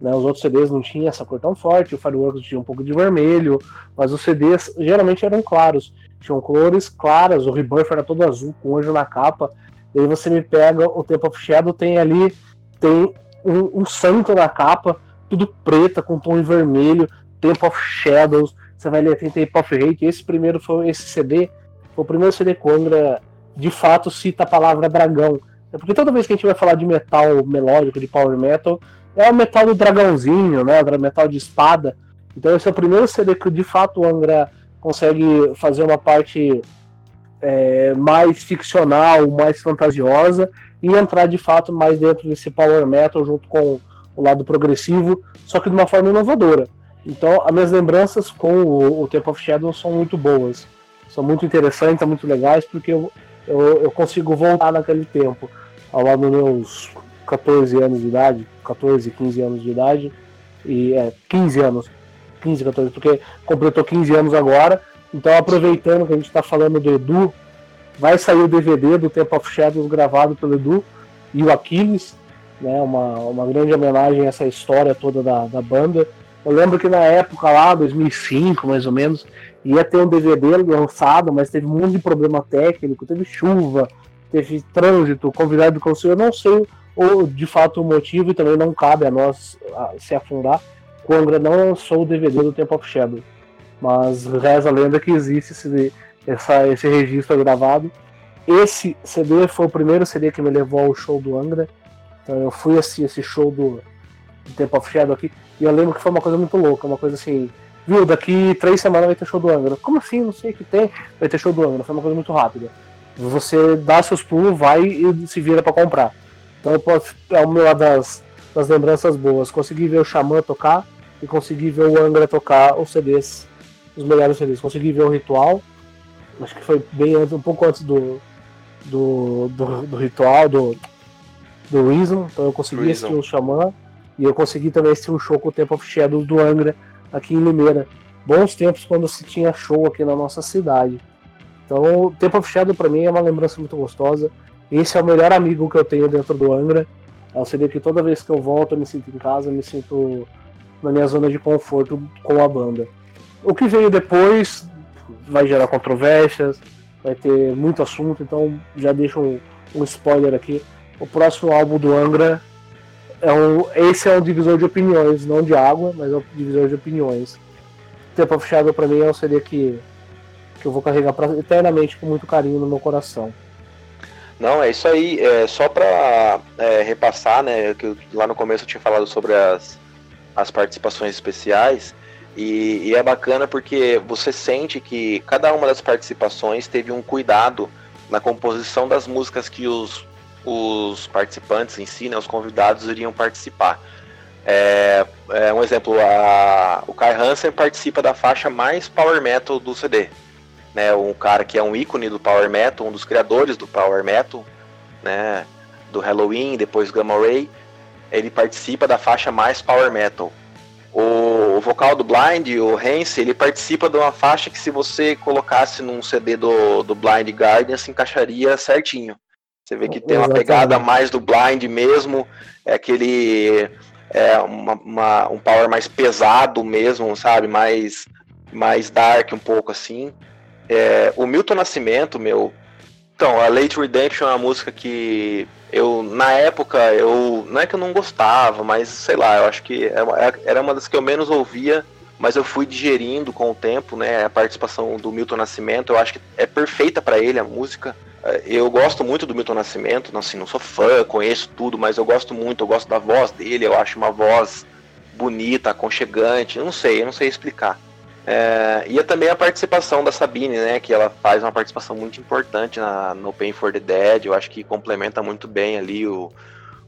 S2: Né? Os outros CDs não tinham essa cor tão forte, o Fireworks tinha um pouco de vermelho, mas os CDs geralmente eram claros. Tinham cores claras, o Rebirth era todo azul, com anjo na capa. E aí você me pega o Temple of Shadow, tem ali tem um, um santo na capa, tudo preta, com tom vermelho, Temple of Shadows, você vai ler tem Temple of Hate, esse primeiro foi esse CD, foi o primeiro CD Angra de fato cita a palavra dragão. É porque toda vez que a gente vai falar de metal melódico, de power metal, é o metal do dragãozinho, né? O metal de espada. Então esse é o primeiro CD que de fato o Angra consegue fazer uma parte é, mais ficcional, mais fantasiosa, e entrar de fato mais dentro desse power metal junto com o lado progressivo, só que de uma forma inovadora. Então, as minhas lembranças com o, o Temple of Shadow são muito boas, são muito interessantes, são muito legais, porque eu, eu, eu consigo voltar naquele tempo, ao lado dos meus 14 anos de idade, 14, 15 anos de idade, e é, 15 anos, 15, 14, porque completou 15 anos agora, então aproveitando que a gente está falando do Edu, Vai sair o DVD do Temple of Shadows gravado pelo Edu e o Aquiles, né? Uma, uma grande homenagem a essa história toda da, da banda. Eu lembro que na época lá, 2005 mais ou menos, ia ter um DVD lançado, mas teve um monte de problema técnico, teve chuva, teve trânsito, convidado do conselho, eu não sei o, de fato o motivo e também não cabe a nós se afundar. O Angra não lançou o DVD do Temple of Shadow, mas reza a lenda que existe esse, essa, esse registro gravado. Esse CD foi o primeiro CD que me levou ao show do Angra. Então eu fui assistir esse show do, do Temple of Shadow aqui. E eu lembro que foi uma coisa muito louca, uma coisa assim. Viu, daqui três semanas vai ter show do Angra. Como assim? Não sei o que tem. Vai ter show do Angra. Foi uma coisa muito rápida. Você dá seus pulos, vai e se vira para comprar. Então eu posso, é uma das, das lembranças boas. Consegui ver o Xamã tocar e consegui ver o Angra tocar os CDs, os melhores CDs. Consegui ver o Ritual acho que foi bem antes, um pouco antes do, do, do, do ritual, do, do Reason, então eu consegui Reason. assistir o Xamã e eu consegui também assistir um show com o Tempo of Shadow do Angra aqui em Limeira. Bons tempos quando se tinha show aqui na nossa cidade. Então, o Tempo of Shadow para mim é uma lembrança muito gostosa. Esse é o melhor amigo que eu tenho dentro do Angra. É um CD que toda vez que eu volto eu me sinto em casa, eu me sinto na minha zona de conforto com a banda. O que veio depois vai gerar controvérsias, vai ter muito assunto, então já deixo um, um spoiler aqui. O próximo álbum do Angra é um, esse é um divisor de opiniões, não de água, mas é um divisor de opiniões. Tempo of Shadow pra mim é um CD que, que eu vou carregar pra, eternamente com muito carinho no meu coração.
S3: Não, é isso aí. É, só para é, repassar, né? Que lá no começo eu tinha falado sobre as, as participações especiais. E, e, é bacana porque você sente que cada uma das participações teve um cuidado na composição das músicas que os, os participantes em si, né, os convidados, iriam participar. É, é um exemplo, a, o Kai Hansen participa da faixa mais power metal do CD. Né, um cara que é um ícone do power metal, um dos criadores do power metal, né, do Halloween, depois Gamma Ray, ele participa da faixa mais power metal. O, vocal do Blind, o Hance, ele participa de uma faixa que se você colocasse num CD do, do Blind Guardian, se encaixaria certinho. Você vê que tem uma pegada mais do Blind mesmo, é aquele é, uma, uma, um power mais pesado mesmo, sabe? Mais, mais dark um pouco assim. É, o Milton Nascimento, meu. Então, a Late Redemption é uma música que eu, na época, eu. Não é que eu não gostava, mas sei lá, eu acho que é é, era uma das que eu menos ouvia, mas eu fui digerindo com o tempo, né? A participação do Milton Nascimento, eu acho que é perfeita para ele a música. É, eu gosto muito do Milton Nascimento, assim, não sou fã, conheço tudo, mas eu gosto muito, eu gosto da voz dele, eu acho uma voz bonita, aconchegante, eu não sei, eu não sei explicar. É, e é também a participação da Sabine, né? Que ela faz uma participação muito importante na, no Pain for the Dead. Eu acho que complementa muito bem ali o,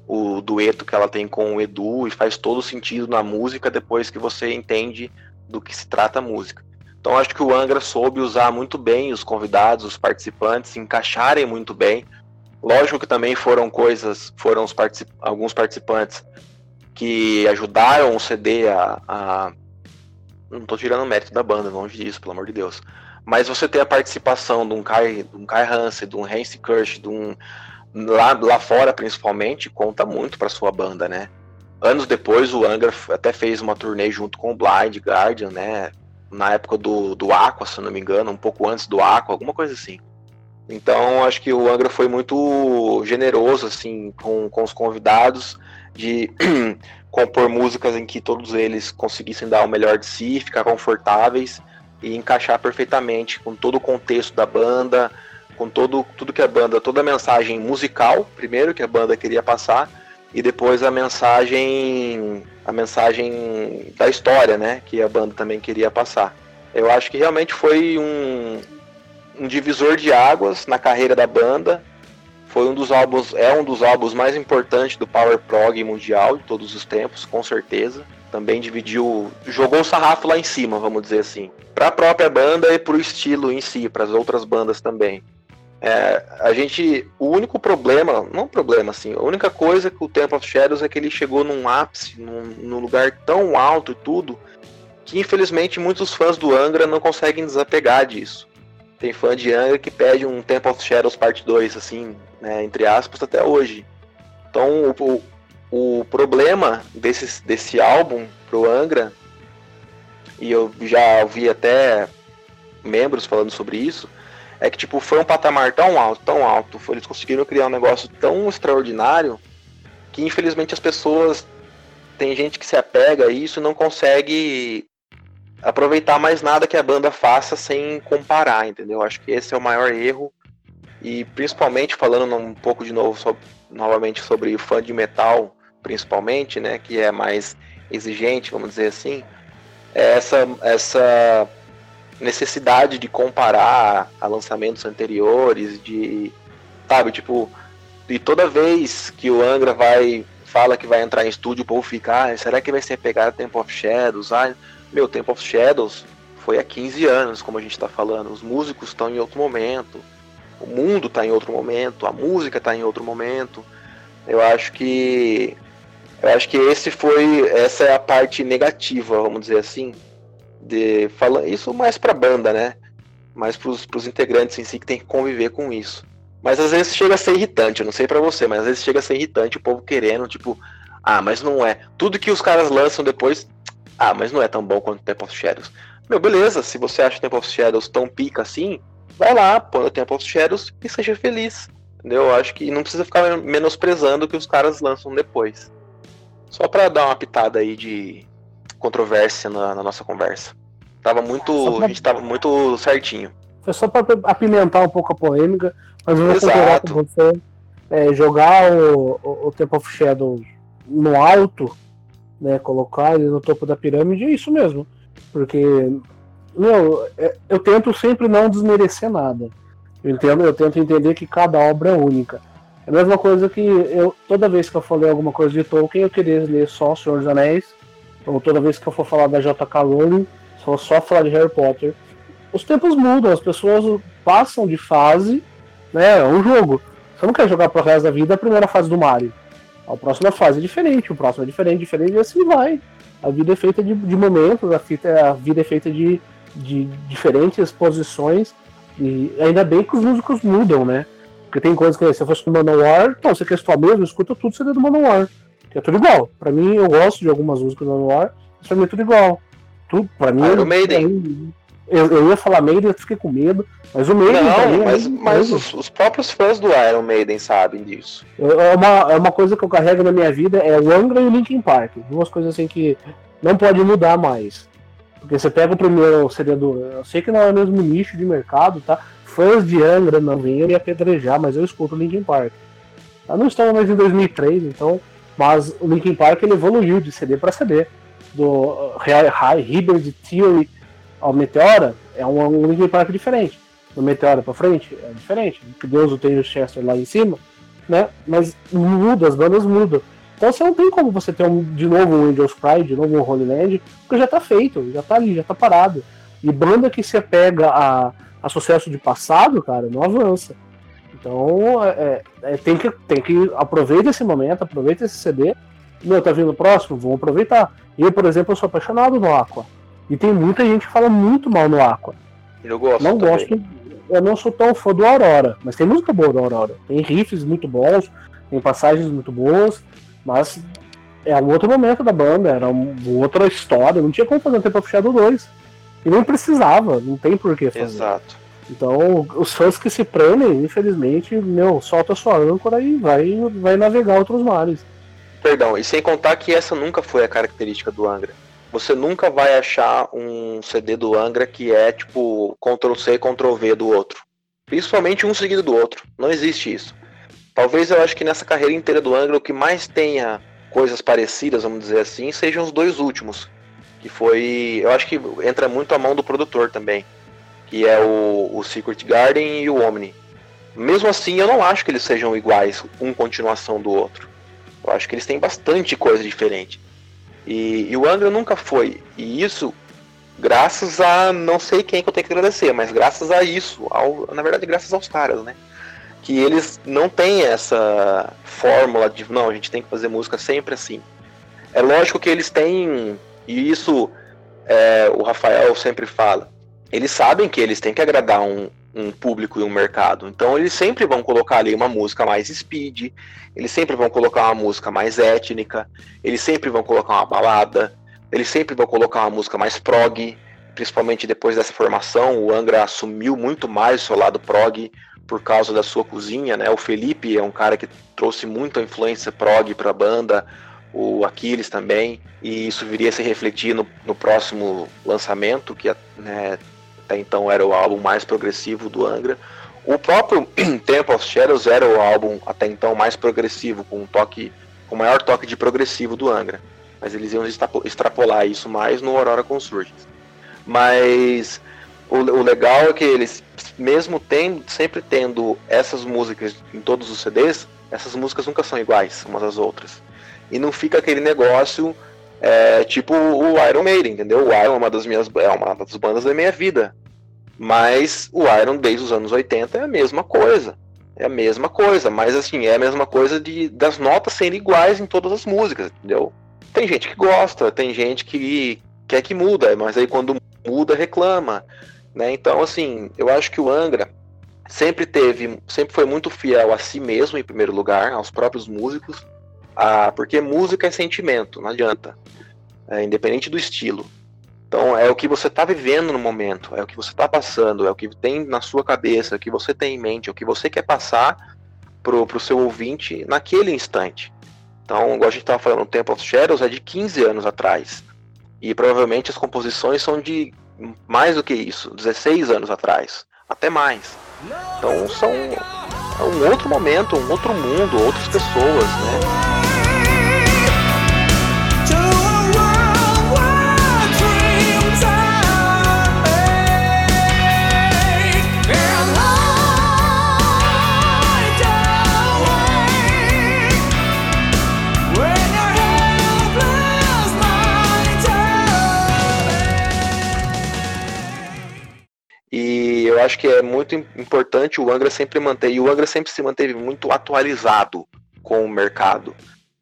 S3: o dueto que ela tem com o Edu e faz todo sentido na música depois que você entende do que se trata a música. Então acho que o Angra soube usar muito bem os convidados, os participantes, se encaixarem muito bem. Lógico que também foram coisas, foram particip alguns participantes que ajudaram o CD a, a não tô tirando mérito da banda, longe disso, pelo amor de Deus. Mas você ter a participação de um Kai, de um Kai Hansen, de um Hansi Kirsch, de um lá, lá fora principalmente, conta muito para sua banda, né? Anos depois o Angra até fez uma turnê junto com o Blind Guardian, né? Na época do, do Aqua, se não me engano, um pouco antes do Aqua, alguma coisa assim. Então acho que o Angra foi muito generoso assim com, com os convidados de compor músicas em que todos eles conseguissem dar o melhor de si, ficar confortáveis e encaixar perfeitamente com todo o contexto da banda, com todo tudo que a banda, toda a mensagem musical, primeiro que a banda queria passar, e depois a mensagem a mensagem da história, né, que a banda também queria passar. Eu acho que realmente foi um, um divisor de águas na carreira da banda foi um dos álbuns, é um dos álbuns mais importantes do Power Prog mundial de todos os tempos, com certeza. Também dividiu, jogou o sarrafo lá em cima, vamos dizer assim, para a própria banda e para o estilo em si, para as outras bandas também. É, a gente, o único problema, não problema assim, a única coisa que o Temple of Shadows é que ele chegou num ápice, num, num lugar tão alto e tudo, que infelizmente muitos fãs do Angra não conseguem desapegar disso. Tem fã de Angra que pede um Temple of Shadows Parte 2, assim, né, entre aspas, até hoje. Então, o, o problema desse, desse álbum pro Angra, e eu já ouvi até membros falando sobre isso, é que tipo, foi um patamar tão alto, tão alto, eles conseguiram criar um negócio tão extraordinário que infelizmente as pessoas tem gente que se apega a isso e não consegue aproveitar mais nada que a banda faça sem comparar, entendeu? Acho que esse é o maior erro. E principalmente falando um pouco de novo sobre, novamente sobre fã de metal, principalmente, né, que é mais exigente, vamos dizer assim, é essa essa necessidade de comparar a lançamentos anteriores, de sabe, tipo, e toda vez que o Angra vai fala que vai entrar em estúdio, o povo fica, ah, será que vai ser pegar Temple of Shadows? Ah, meu, Temple of Shadows foi há 15 anos, como a gente está falando. Os músicos estão em outro momento, o mundo está em outro momento, a música está em outro momento. Eu acho que eu acho que esse foi essa é a parte negativa, vamos dizer assim, de falando isso mais para banda, né? Mais para os integrantes em si que tem que conviver com isso. Mas às vezes chega a ser irritante, eu não sei para você, mas às vezes chega a ser irritante o povo querendo, tipo, ah, mas não é. Tudo que os caras lançam depois ah, mas não é tão bom quanto Temple of Shadows. Meu, beleza, se você acha Temple of Shadows tão pica assim, vai lá, põe o Temple of Shadows e seja feliz. Entendeu? Eu acho que não precisa ficar menosprezando o que os caras lançam depois. Só pra dar uma pitada aí de controvérsia na, na nossa conversa. Tava muito. Pra... A gente tava muito certinho.
S2: Foi só para apimentar um pouco a polêmica, mas eu vou concordar com você. É, jogar o, o, o Temple of Shadow no alto, né, colocar ele no topo da pirâmide, é isso mesmo. Porque, meu, é, eu tento sempre não desmerecer nada. Eu, entendo, eu tento entender que cada obra é única. É a mesma coisa que eu, toda vez que eu falei alguma coisa de Tolkien, eu queria ler só O Senhor dos Anéis, ou toda vez que eu for falar da J.K. Rowling, só, só falar de Harry Potter. Os tempos mudam, as pessoas passam de fase, né? É um jogo. Você não quer jogar pro resto da vida a primeira fase do Mario. A próxima fase é diferente, o próximo é diferente, diferente, e assim vai. A vida é feita de, de momentos, a, fita, a vida é feita de, de diferentes posições, e ainda bem que os músicos mudam, né? Porque tem coisas que se você fosse do Manowar, então você quer escutar mesmo, escuta tudo CD do Manowar. Que é tudo igual. Pra mim, eu gosto de algumas músicas do Manowar, mas pra mim é tudo igual. Tudo, pra mim.
S3: Iron Maiden.
S2: Eu, eu, ia falar Maiden, eu fiquei com medo. Mas o Maiden.
S3: Não, mim, mas, mas os, os, próprios fãs do Iron Maiden sabem disso.
S2: É uma, é uma coisa que eu carrego na minha vida, é o Angra e o Linkin Park. Duas coisas assim que não pode mudar mais. Porque você pega o primeiro do. Eu sei que não é o mesmo nicho de mercado, tá? Fãs de Angra não venham me apedrejar, mas eu escuto Linkin Park. Eu não estava mais em 2003, então. Mas o Linkin Park ele evoluiu de CD para CD. Do High Hybrid Theory ao Meteora é um, um Linkin Park diferente. Do Meteora para frente é diferente. Que Deus o tenha o Chester lá em cima, né? Mas muda, as bandas mudam. Então você não tem como você ter um, de novo um Angels Cry, de novo um Holy Land, porque já tá feito, já tá ali, já tá parado. E banda que se apega a, a sucesso de passado, cara, não avança. Então é, é, é tem, que, tem que aproveitar esse momento, aproveita esse CD. Meu, tá vindo o próximo? Vamos aproveitar. Eu, por exemplo, eu sou apaixonado no Aqua. E tem muita gente que fala muito mal no Aqua.
S3: Eu gosto.
S2: Não também. gosto. Eu não sou tão fã do Aurora, mas tem música boa do Aurora. Tem riffs muito bons, tem passagens muito boas. Mas é um outro momento da banda, era uma outra história, não tinha como fazer um Tempo of Shadow 2. E nem precisava, não tem por que fazer.
S3: Exato.
S2: Então, os fãs que se prendem, infelizmente, meu, solta sua âncora e vai, vai navegar outros mares.
S3: Perdão, e sem contar que essa nunca foi a característica do Angra. Você nunca vai achar um CD do Angra que é tipo Ctrl C, Ctrl V do outro. Principalmente um seguido do outro. Não existe isso. Talvez eu acho que nessa carreira inteira do Angra o que mais tenha coisas parecidas, vamos dizer assim, sejam os dois últimos. Que foi. Eu acho que entra muito a mão do produtor também. Que é o, o Secret Garden e o Omni. Mesmo assim, eu não acho que eles sejam iguais, um continuação do outro. Eu acho que eles têm bastante coisa diferente. E, e o Angra nunca foi. E isso, graças a não sei quem que eu tenho que agradecer, mas graças a isso, ao, na verdade, graças aos caras, né? Que eles não têm essa fórmula de não, a gente tem que fazer música sempre assim. É lógico que eles têm, e isso é, o Rafael sempre fala, eles sabem que eles têm que agradar um, um público e um mercado. Então eles sempre vão colocar ali uma música mais speed, eles sempre vão colocar uma música mais étnica, eles sempre vão colocar uma balada, eles sempre vão colocar uma música mais prog, principalmente depois dessa formação, o Angra assumiu muito mais o seu lado prog, por causa da sua cozinha, né? O Felipe é um cara que trouxe muita influência prog para a banda, o Aquiles também, e isso viria a se refletir no, no próximo lançamento, que né, até então era o álbum mais progressivo do Angra. O próprio Temple of Shadows era o álbum até então mais progressivo, com um toque, com o maior toque de progressivo do Angra. Mas eles iam extrapolar isso mais no Aurora Consurgence. Mas o, o legal é que eles, mesmo tendo, sempre tendo essas músicas em todos os CDs, essas músicas nunca são iguais umas às outras. E não fica aquele negócio é, tipo o Iron Maiden, entendeu? O Iron é uma das minhas é uma das bandas da minha vida. Mas o Iron desde os anos 80 é a mesma coisa. É a mesma coisa, mas assim, é a mesma coisa de das notas serem iguais em todas as músicas, entendeu? Tem gente que gosta, tem gente que quer que muda, mas aí quando muda reclama. Né? Então, assim, eu acho que o Angra sempre teve, sempre foi muito fiel a si mesmo, em primeiro lugar, aos próprios músicos, a, porque música é sentimento, não adianta, é, independente do estilo. Então, é o que você está vivendo no momento, é o que você está passando, é o que tem na sua cabeça, é o que você tem em mente, é o que você quer passar pro, pro seu ouvinte naquele instante. Então, igual a gente estava falando, o Temple of Shadows é de 15 anos atrás. E provavelmente as composições são de mais do que isso, 16 anos atrás. até mais. Então são é um outro momento, um outro mundo, outras pessoas, né? Acho que é muito importante o Angra sempre manter, e o Angra sempre se manteve muito atualizado com o mercado.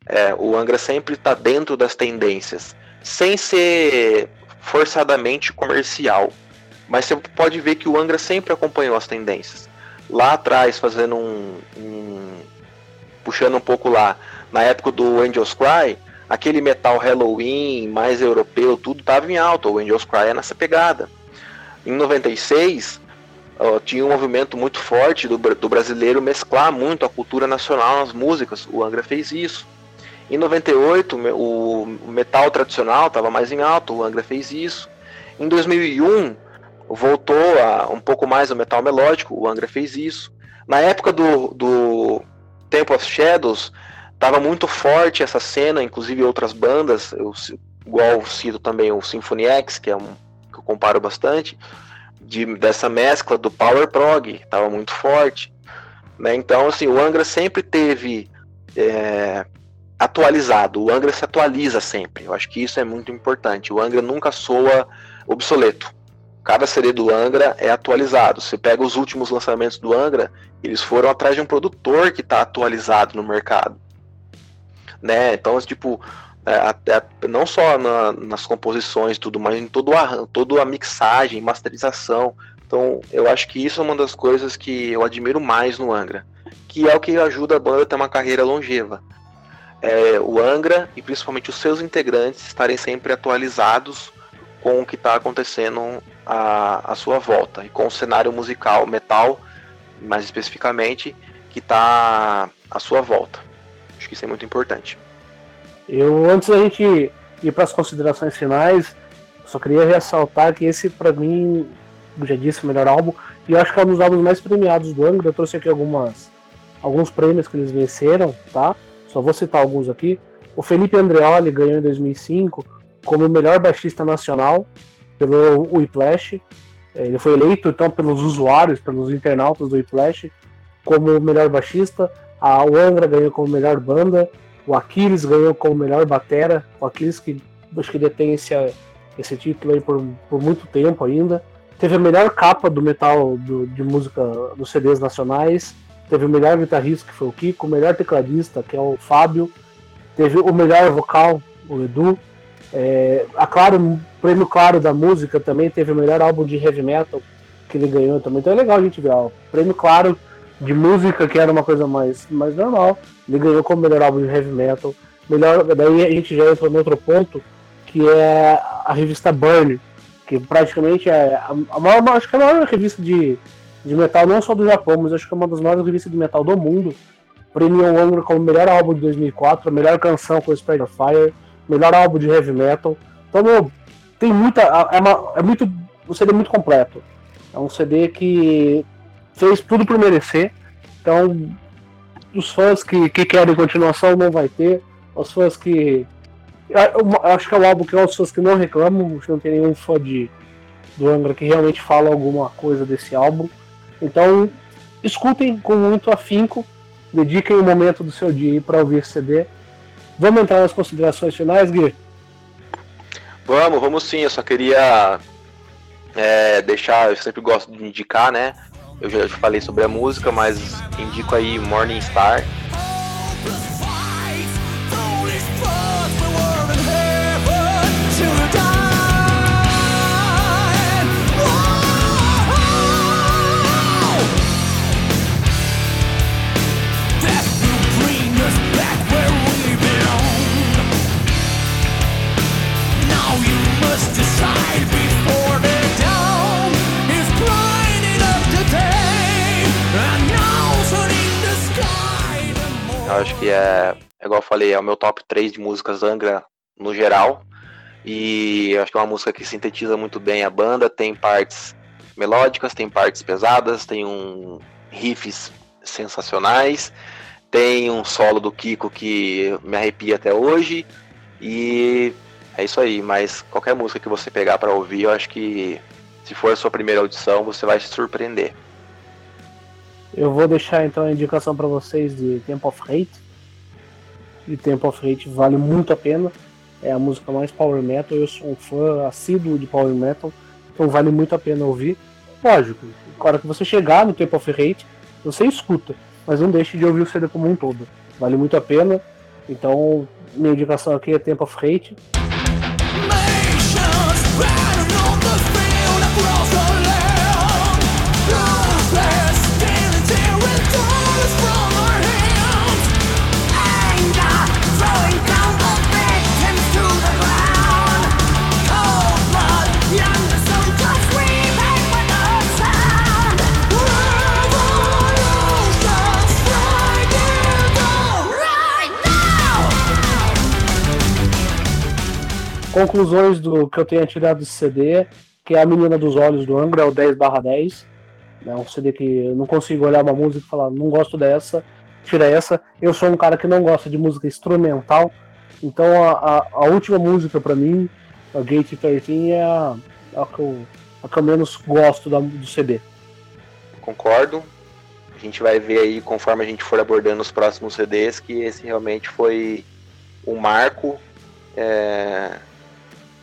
S3: É, o Angra sempre está dentro das tendências, sem ser forçadamente comercial. Mas você pode ver que o Angra sempre acompanhou as tendências. Lá atrás, fazendo um, um puxando um pouco lá, na época do Angels Cry, aquele metal Halloween mais europeu, tudo estava em alta. O Angels Cry é nessa pegada. Em 96, tinha um movimento muito forte do, do brasileiro mesclar muito a cultura nacional nas músicas. O Angra fez isso. Em 98, o metal tradicional estava mais em alta, o Angra fez isso. Em 2001, voltou a um pouco mais o metal melódico, o Angra fez isso. Na época do, do Temple of Shadows, estava muito forte essa cena, inclusive outras bandas, eu, igual cito também o Symphony X, que é um que eu comparo bastante, de, dessa mescla do Power Prog, estava muito forte. Né? Então, assim, o Angra sempre teve é, atualizado, o Angra se atualiza sempre. Eu acho que isso é muito importante. O Angra nunca soa obsoleto. Cada CD do Angra é atualizado. Você pega os últimos lançamentos do Angra, eles foram atrás de um produtor que está atualizado no mercado. Né? Então, tipo, é, não só na, nas composições tudo, mas em todo a, toda a mixagem, masterização. Então, eu acho que isso é uma das coisas que eu admiro mais no Angra, que é o que ajuda a banda a ter uma carreira longeva. É, o Angra e principalmente os seus integrantes estarem sempre atualizados com o que está acontecendo à, à sua volta e com o cenário musical metal, mais especificamente, que está à sua volta. Acho que isso é muito importante.
S2: Eu, antes da gente ir para as considerações finais, só queria ressaltar que esse, para mim, já disse, o melhor álbum, e eu acho que é um dos álbuns mais premiados do Angra. Eu trouxe aqui algumas, alguns prêmios que eles venceram, tá? Só vou citar alguns aqui. O Felipe Andreoli ganhou em 2005 como o melhor baixista nacional pelo Whiplash. É, ele foi eleito então pelos usuários, pelos internautas do Whiplash, como o melhor baixista. A Angra ganhou como melhor banda. O Aquiles ganhou como melhor batera. O Aquiles que acho que detém esse, esse título aí por, por muito tempo ainda. Teve a melhor capa do metal do, de música dos CDs nacionais. Teve o melhor guitarrista, que foi o Kiko. O melhor tecladista, que é o Fábio. Teve o melhor vocal, o Edu. É, a Claro, prêmio Claro da música também teve o melhor álbum de heavy metal que ele ganhou também. Então é legal a gente ver. Ó, prêmio Claro de música, que era uma coisa mais, mais normal. Ele ganhou como melhor álbum de heavy metal. Melhor, daí a gente já entra no outro ponto, que é a revista Burn, que praticamente é a, maior, acho que é a maior revista de, de metal, não só do Japão, mas acho que é uma das maiores revistas de metal do mundo. Premiou o Angra como melhor álbum de 2004, melhor canção com Spread of Fire, melhor álbum de heavy metal. Então, meu, tem muita. É, uma, é muito. Um CD muito completo. É um CD que fez tudo por merecer. Então, os fãs que, que querem continuação não vai ter. Os fãs que. Eu, acho que é o álbum que é os fãs que não reclamam, não tem nenhum fã de, do Angra que realmente fala alguma coisa desse álbum. Então, escutem com muito afinco, dediquem um momento do seu dia para ouvir esse CD. Vamos entrar nas considerações finais, Gui?
S3: Vamos, vamos sim. Eu só queria é, deixar, eu sempre gosto de indicar, né? Eu já falei sobre a música, mas indico aí Morning Star, Eu acho que é, é, igual eu falei, é o meu top 3 de músicas Angra no geral. E acho que é uma música que sintetiza muito bem a banda, tem partes melódicas, tem partes pesadas, tem um riffs sensacionais, tem um solo do Kiko que me arrepia até hoje e é isso aí. Mas qualquer música que você pegar para ouvir, eu acho que se for a sua primeira audição, você vai se surpreender.
S2: Eu vou deixar então a indicação para vocês de Temple of Hate. E Temple of Hate vale muito a pena. É a música mais power metal. Eu sou um fã assíduo de power metal, então vale muito a pena ouvir. Lógico, na hora que você chegar no Temple of Hate, você escuta, mas não deixe de ouvir o CD como um todo. Vale muito a pena. Então, minha indicação aqui é Temple of Hate. Conclusões do que eu tenho tirado desse CD, que é A Menina dos Olhos do Angra, é o 10 barra 10. É um CD que eu não consigo olhar uma música e falar, não gosto dessa, tira essa. Eu sou um cara que não gosta de música instrumental, então a, a, a última música para mim, a Gate 13, é a, a, que eu, a que eu menos gosto da, do CD.
S3: Concordo. A gente vai ver aí, conforme a gente for abordando os próximos CDs, que esse realmente foi um marco é,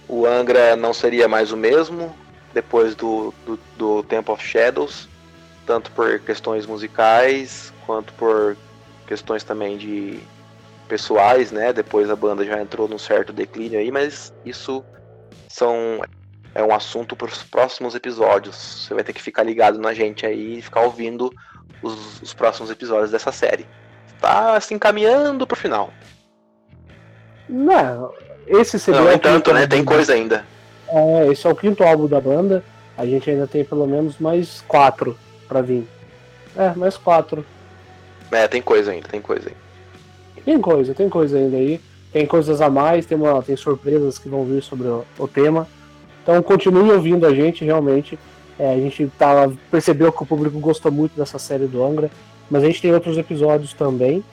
S3: o Angra não seria mais o mesmo depois do, do, do Temple of Shadows, tanto por questões musicais quanto por questões também de pessoais, né? Depois a banda já entrou num certo declínio aí, mas isso são é um assunto para os próximos episódios. Você vai ter que ficar ligado na gente aí e ficar ouvindo os, os próximos episódios dessa série. Tá se encaminhando pro final.
S2: Não, esse CD
S3: Não, é tanto, né? Tem coisa ainda.
S2: É, esse é o quinto álbum da banda. A gente ainda tem pelo menos mais quatro pra vir. É, mais quatro.
S3: É, tem coisa ainda, tem coisa ainda.
S2: Tem coisa, tem coisa ainda aí. Tem coisas a mais, tem, uma, tem surpresas que vão vir sobre o, o tema. Então continue ouvindo a gente, realmente. É, a gente tá, percebeu que o público gostou muito dessa série do Angra. Mas a gente tem outros episódios também.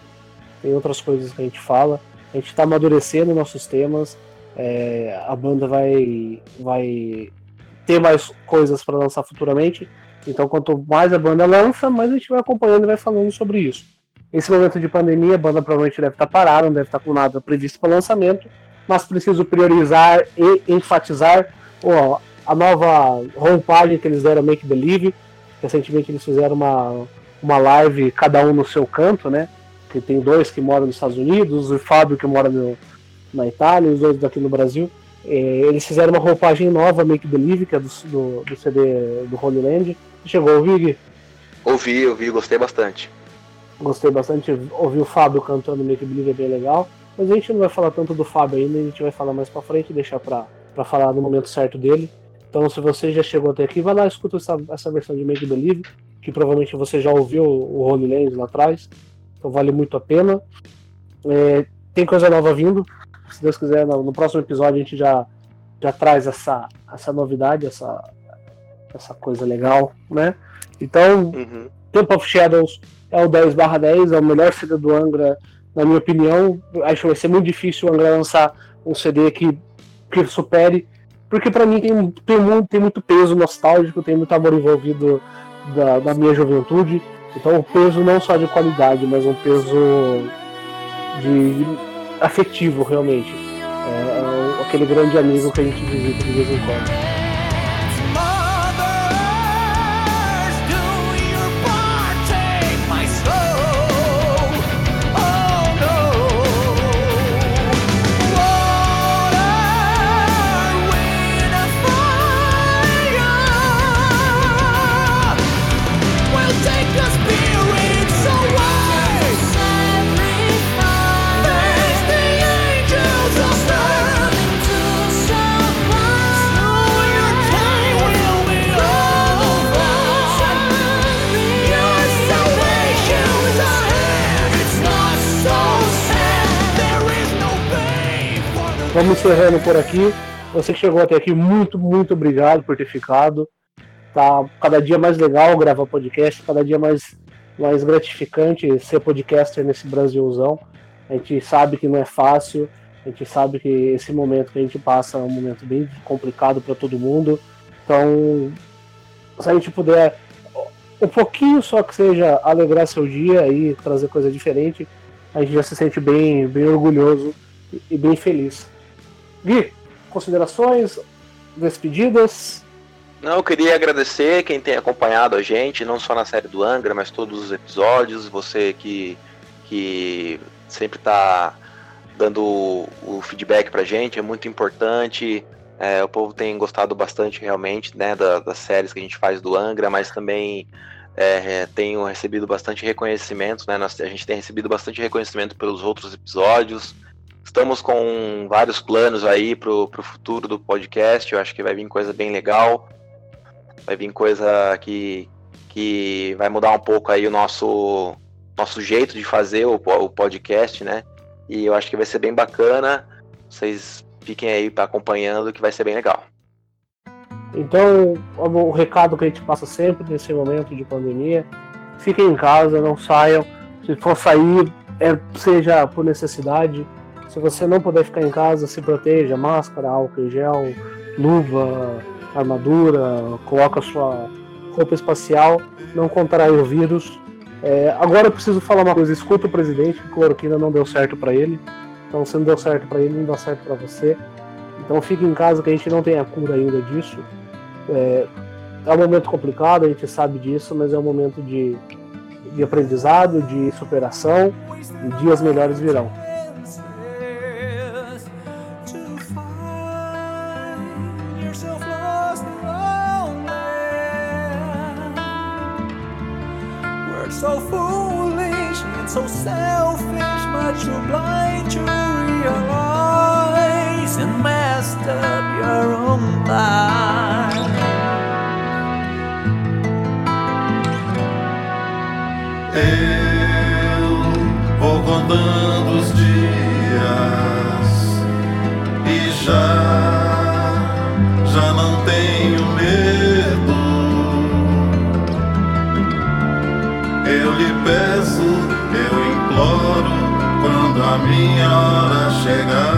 S2: Tem outras coisas que a gente fala. A gente está amadurecendo nossos temas. É, a banda vai, vai ter mais coisas para lançar futuramente. Então, quanto mais a banda lança, mais a gente vai acompanhando e vai falando sobre isso. Esse momento de pandemia, a banda provavelmente deve estar tá parada, não deve estar tá com nada previsto para lançamento, mas preciso priorizar e enfatizar oh, a nova roupagem que eles deram Make Believe. Recentemente eles fizeram uma, uma live, cada um no seu canto, né? Que tem dois que moram nos Estados Unidos, o Fábio que mora no, na Itália, os dois daqui no Brasil. É, eles fizeram uma roupagem nova, Make Believe, que é do, do, do CD do Holy Land. Chegou a ouvir, Gui?
S3: Ouvi, ouvi, gostei bastante.
S2: Gostei bastante, ouvi o Fábio cantando Make Believe, é bem legal. Mas a gente não vai falar tanto do Fábio ainda, a gente vai falar mais pra frente, deixar pra, pra falar no momento certo dele. Então, se você já chegou até aqui, vai lá e escuta essa, essa versão de Make Believe, que provavelmente você já ouviu o Holy Land lá atrás. Então vale muito a pena. É, tem coisa nova vindo. Se Deus quiser, no, no, próximo episódio a gente já, já traz essa, essa novidade, essa, essa coisa legal, né? Então, uhum. Temple of Shadows é o 10 barra 10, é o melhor CD do Angra, na minha opinião. Acho que vai ser muito difícil o Angra lançar um CD que, que supere, porque para mim tem, tem, muito, tem muito peso nostálgico, tem muito amor envolvido da, da minha juventude. Então o peso não só de qualidade, mas um peso de afetivo realmente. É, é aquele grande amigo que a gente visita de vez em quando. Vamos encerrando por aqui. Você que chegou até aqui, muito, muito obrigado por ter ficado. Tá cada dia mais legal gravar podcast, cada dia mais, mais gratificante ser podcaster nesse Brasilzão. A gente sabe que não é fácil, a gente sabe que esse momento que a gente passa é um momento bem complicado para todo mundo. Então, se a gente puder um pouquinho só que seja alegrar seu dia e trazer coisa diferente, a gente já se sente bem, bem orgulhoso e bem feliz. Gui, considerações, despedidas?
S3: Não, eu queria agradecer quem tem acompanhado a gente, não só na série do Angra, mas todos os episódios, você que, que sempre está dando o feedback pra gente, é muito importante. É, o povo tem gostado bastante realmente né, da, das séries que a gente faz do Angra, mas também é, tenho recebido bastante reconhecimento, né? Nós, a gente tem recebido bastante reconhecimento pelos outros episódios. Estamos com vários planos aí pro, pro futuro do podcast. Eu acho que vai vir coisa bem legal. Vai vir coisa que, que vai mudar um pouco aí o nosso, nosso jeito de fazer o, o podcast, né? E eu acho que vai ser bem bacana. Vocês fiquem aí acompanhando que vai ser bem legal.
S2: Então, o recado que a gente passa sempre nesse momento de pandemia: fiquem em casa, não saiam. Se for sair, é, seja por necessidade. Se você não puder ficar em casa, se proteja: máscara, álcool em gel, luva, armadura, coloca sua roupa espacial, não contrai o vírus. É, agora eu preciso falar uma coisa: escuta o presidente, que cloroquina não deu certo para ele. Então, se não deu certo para ele, não dá certo para você. Então, fique em casa que a gente não tem a cura ainda disso. É, é um momento complicado, a gente sabe disso, mas é um momento de, de aprendizado, de superação e dias melhores virão. Selfish, but you're blind to realize and messed up your own life.
S1: Eu chega.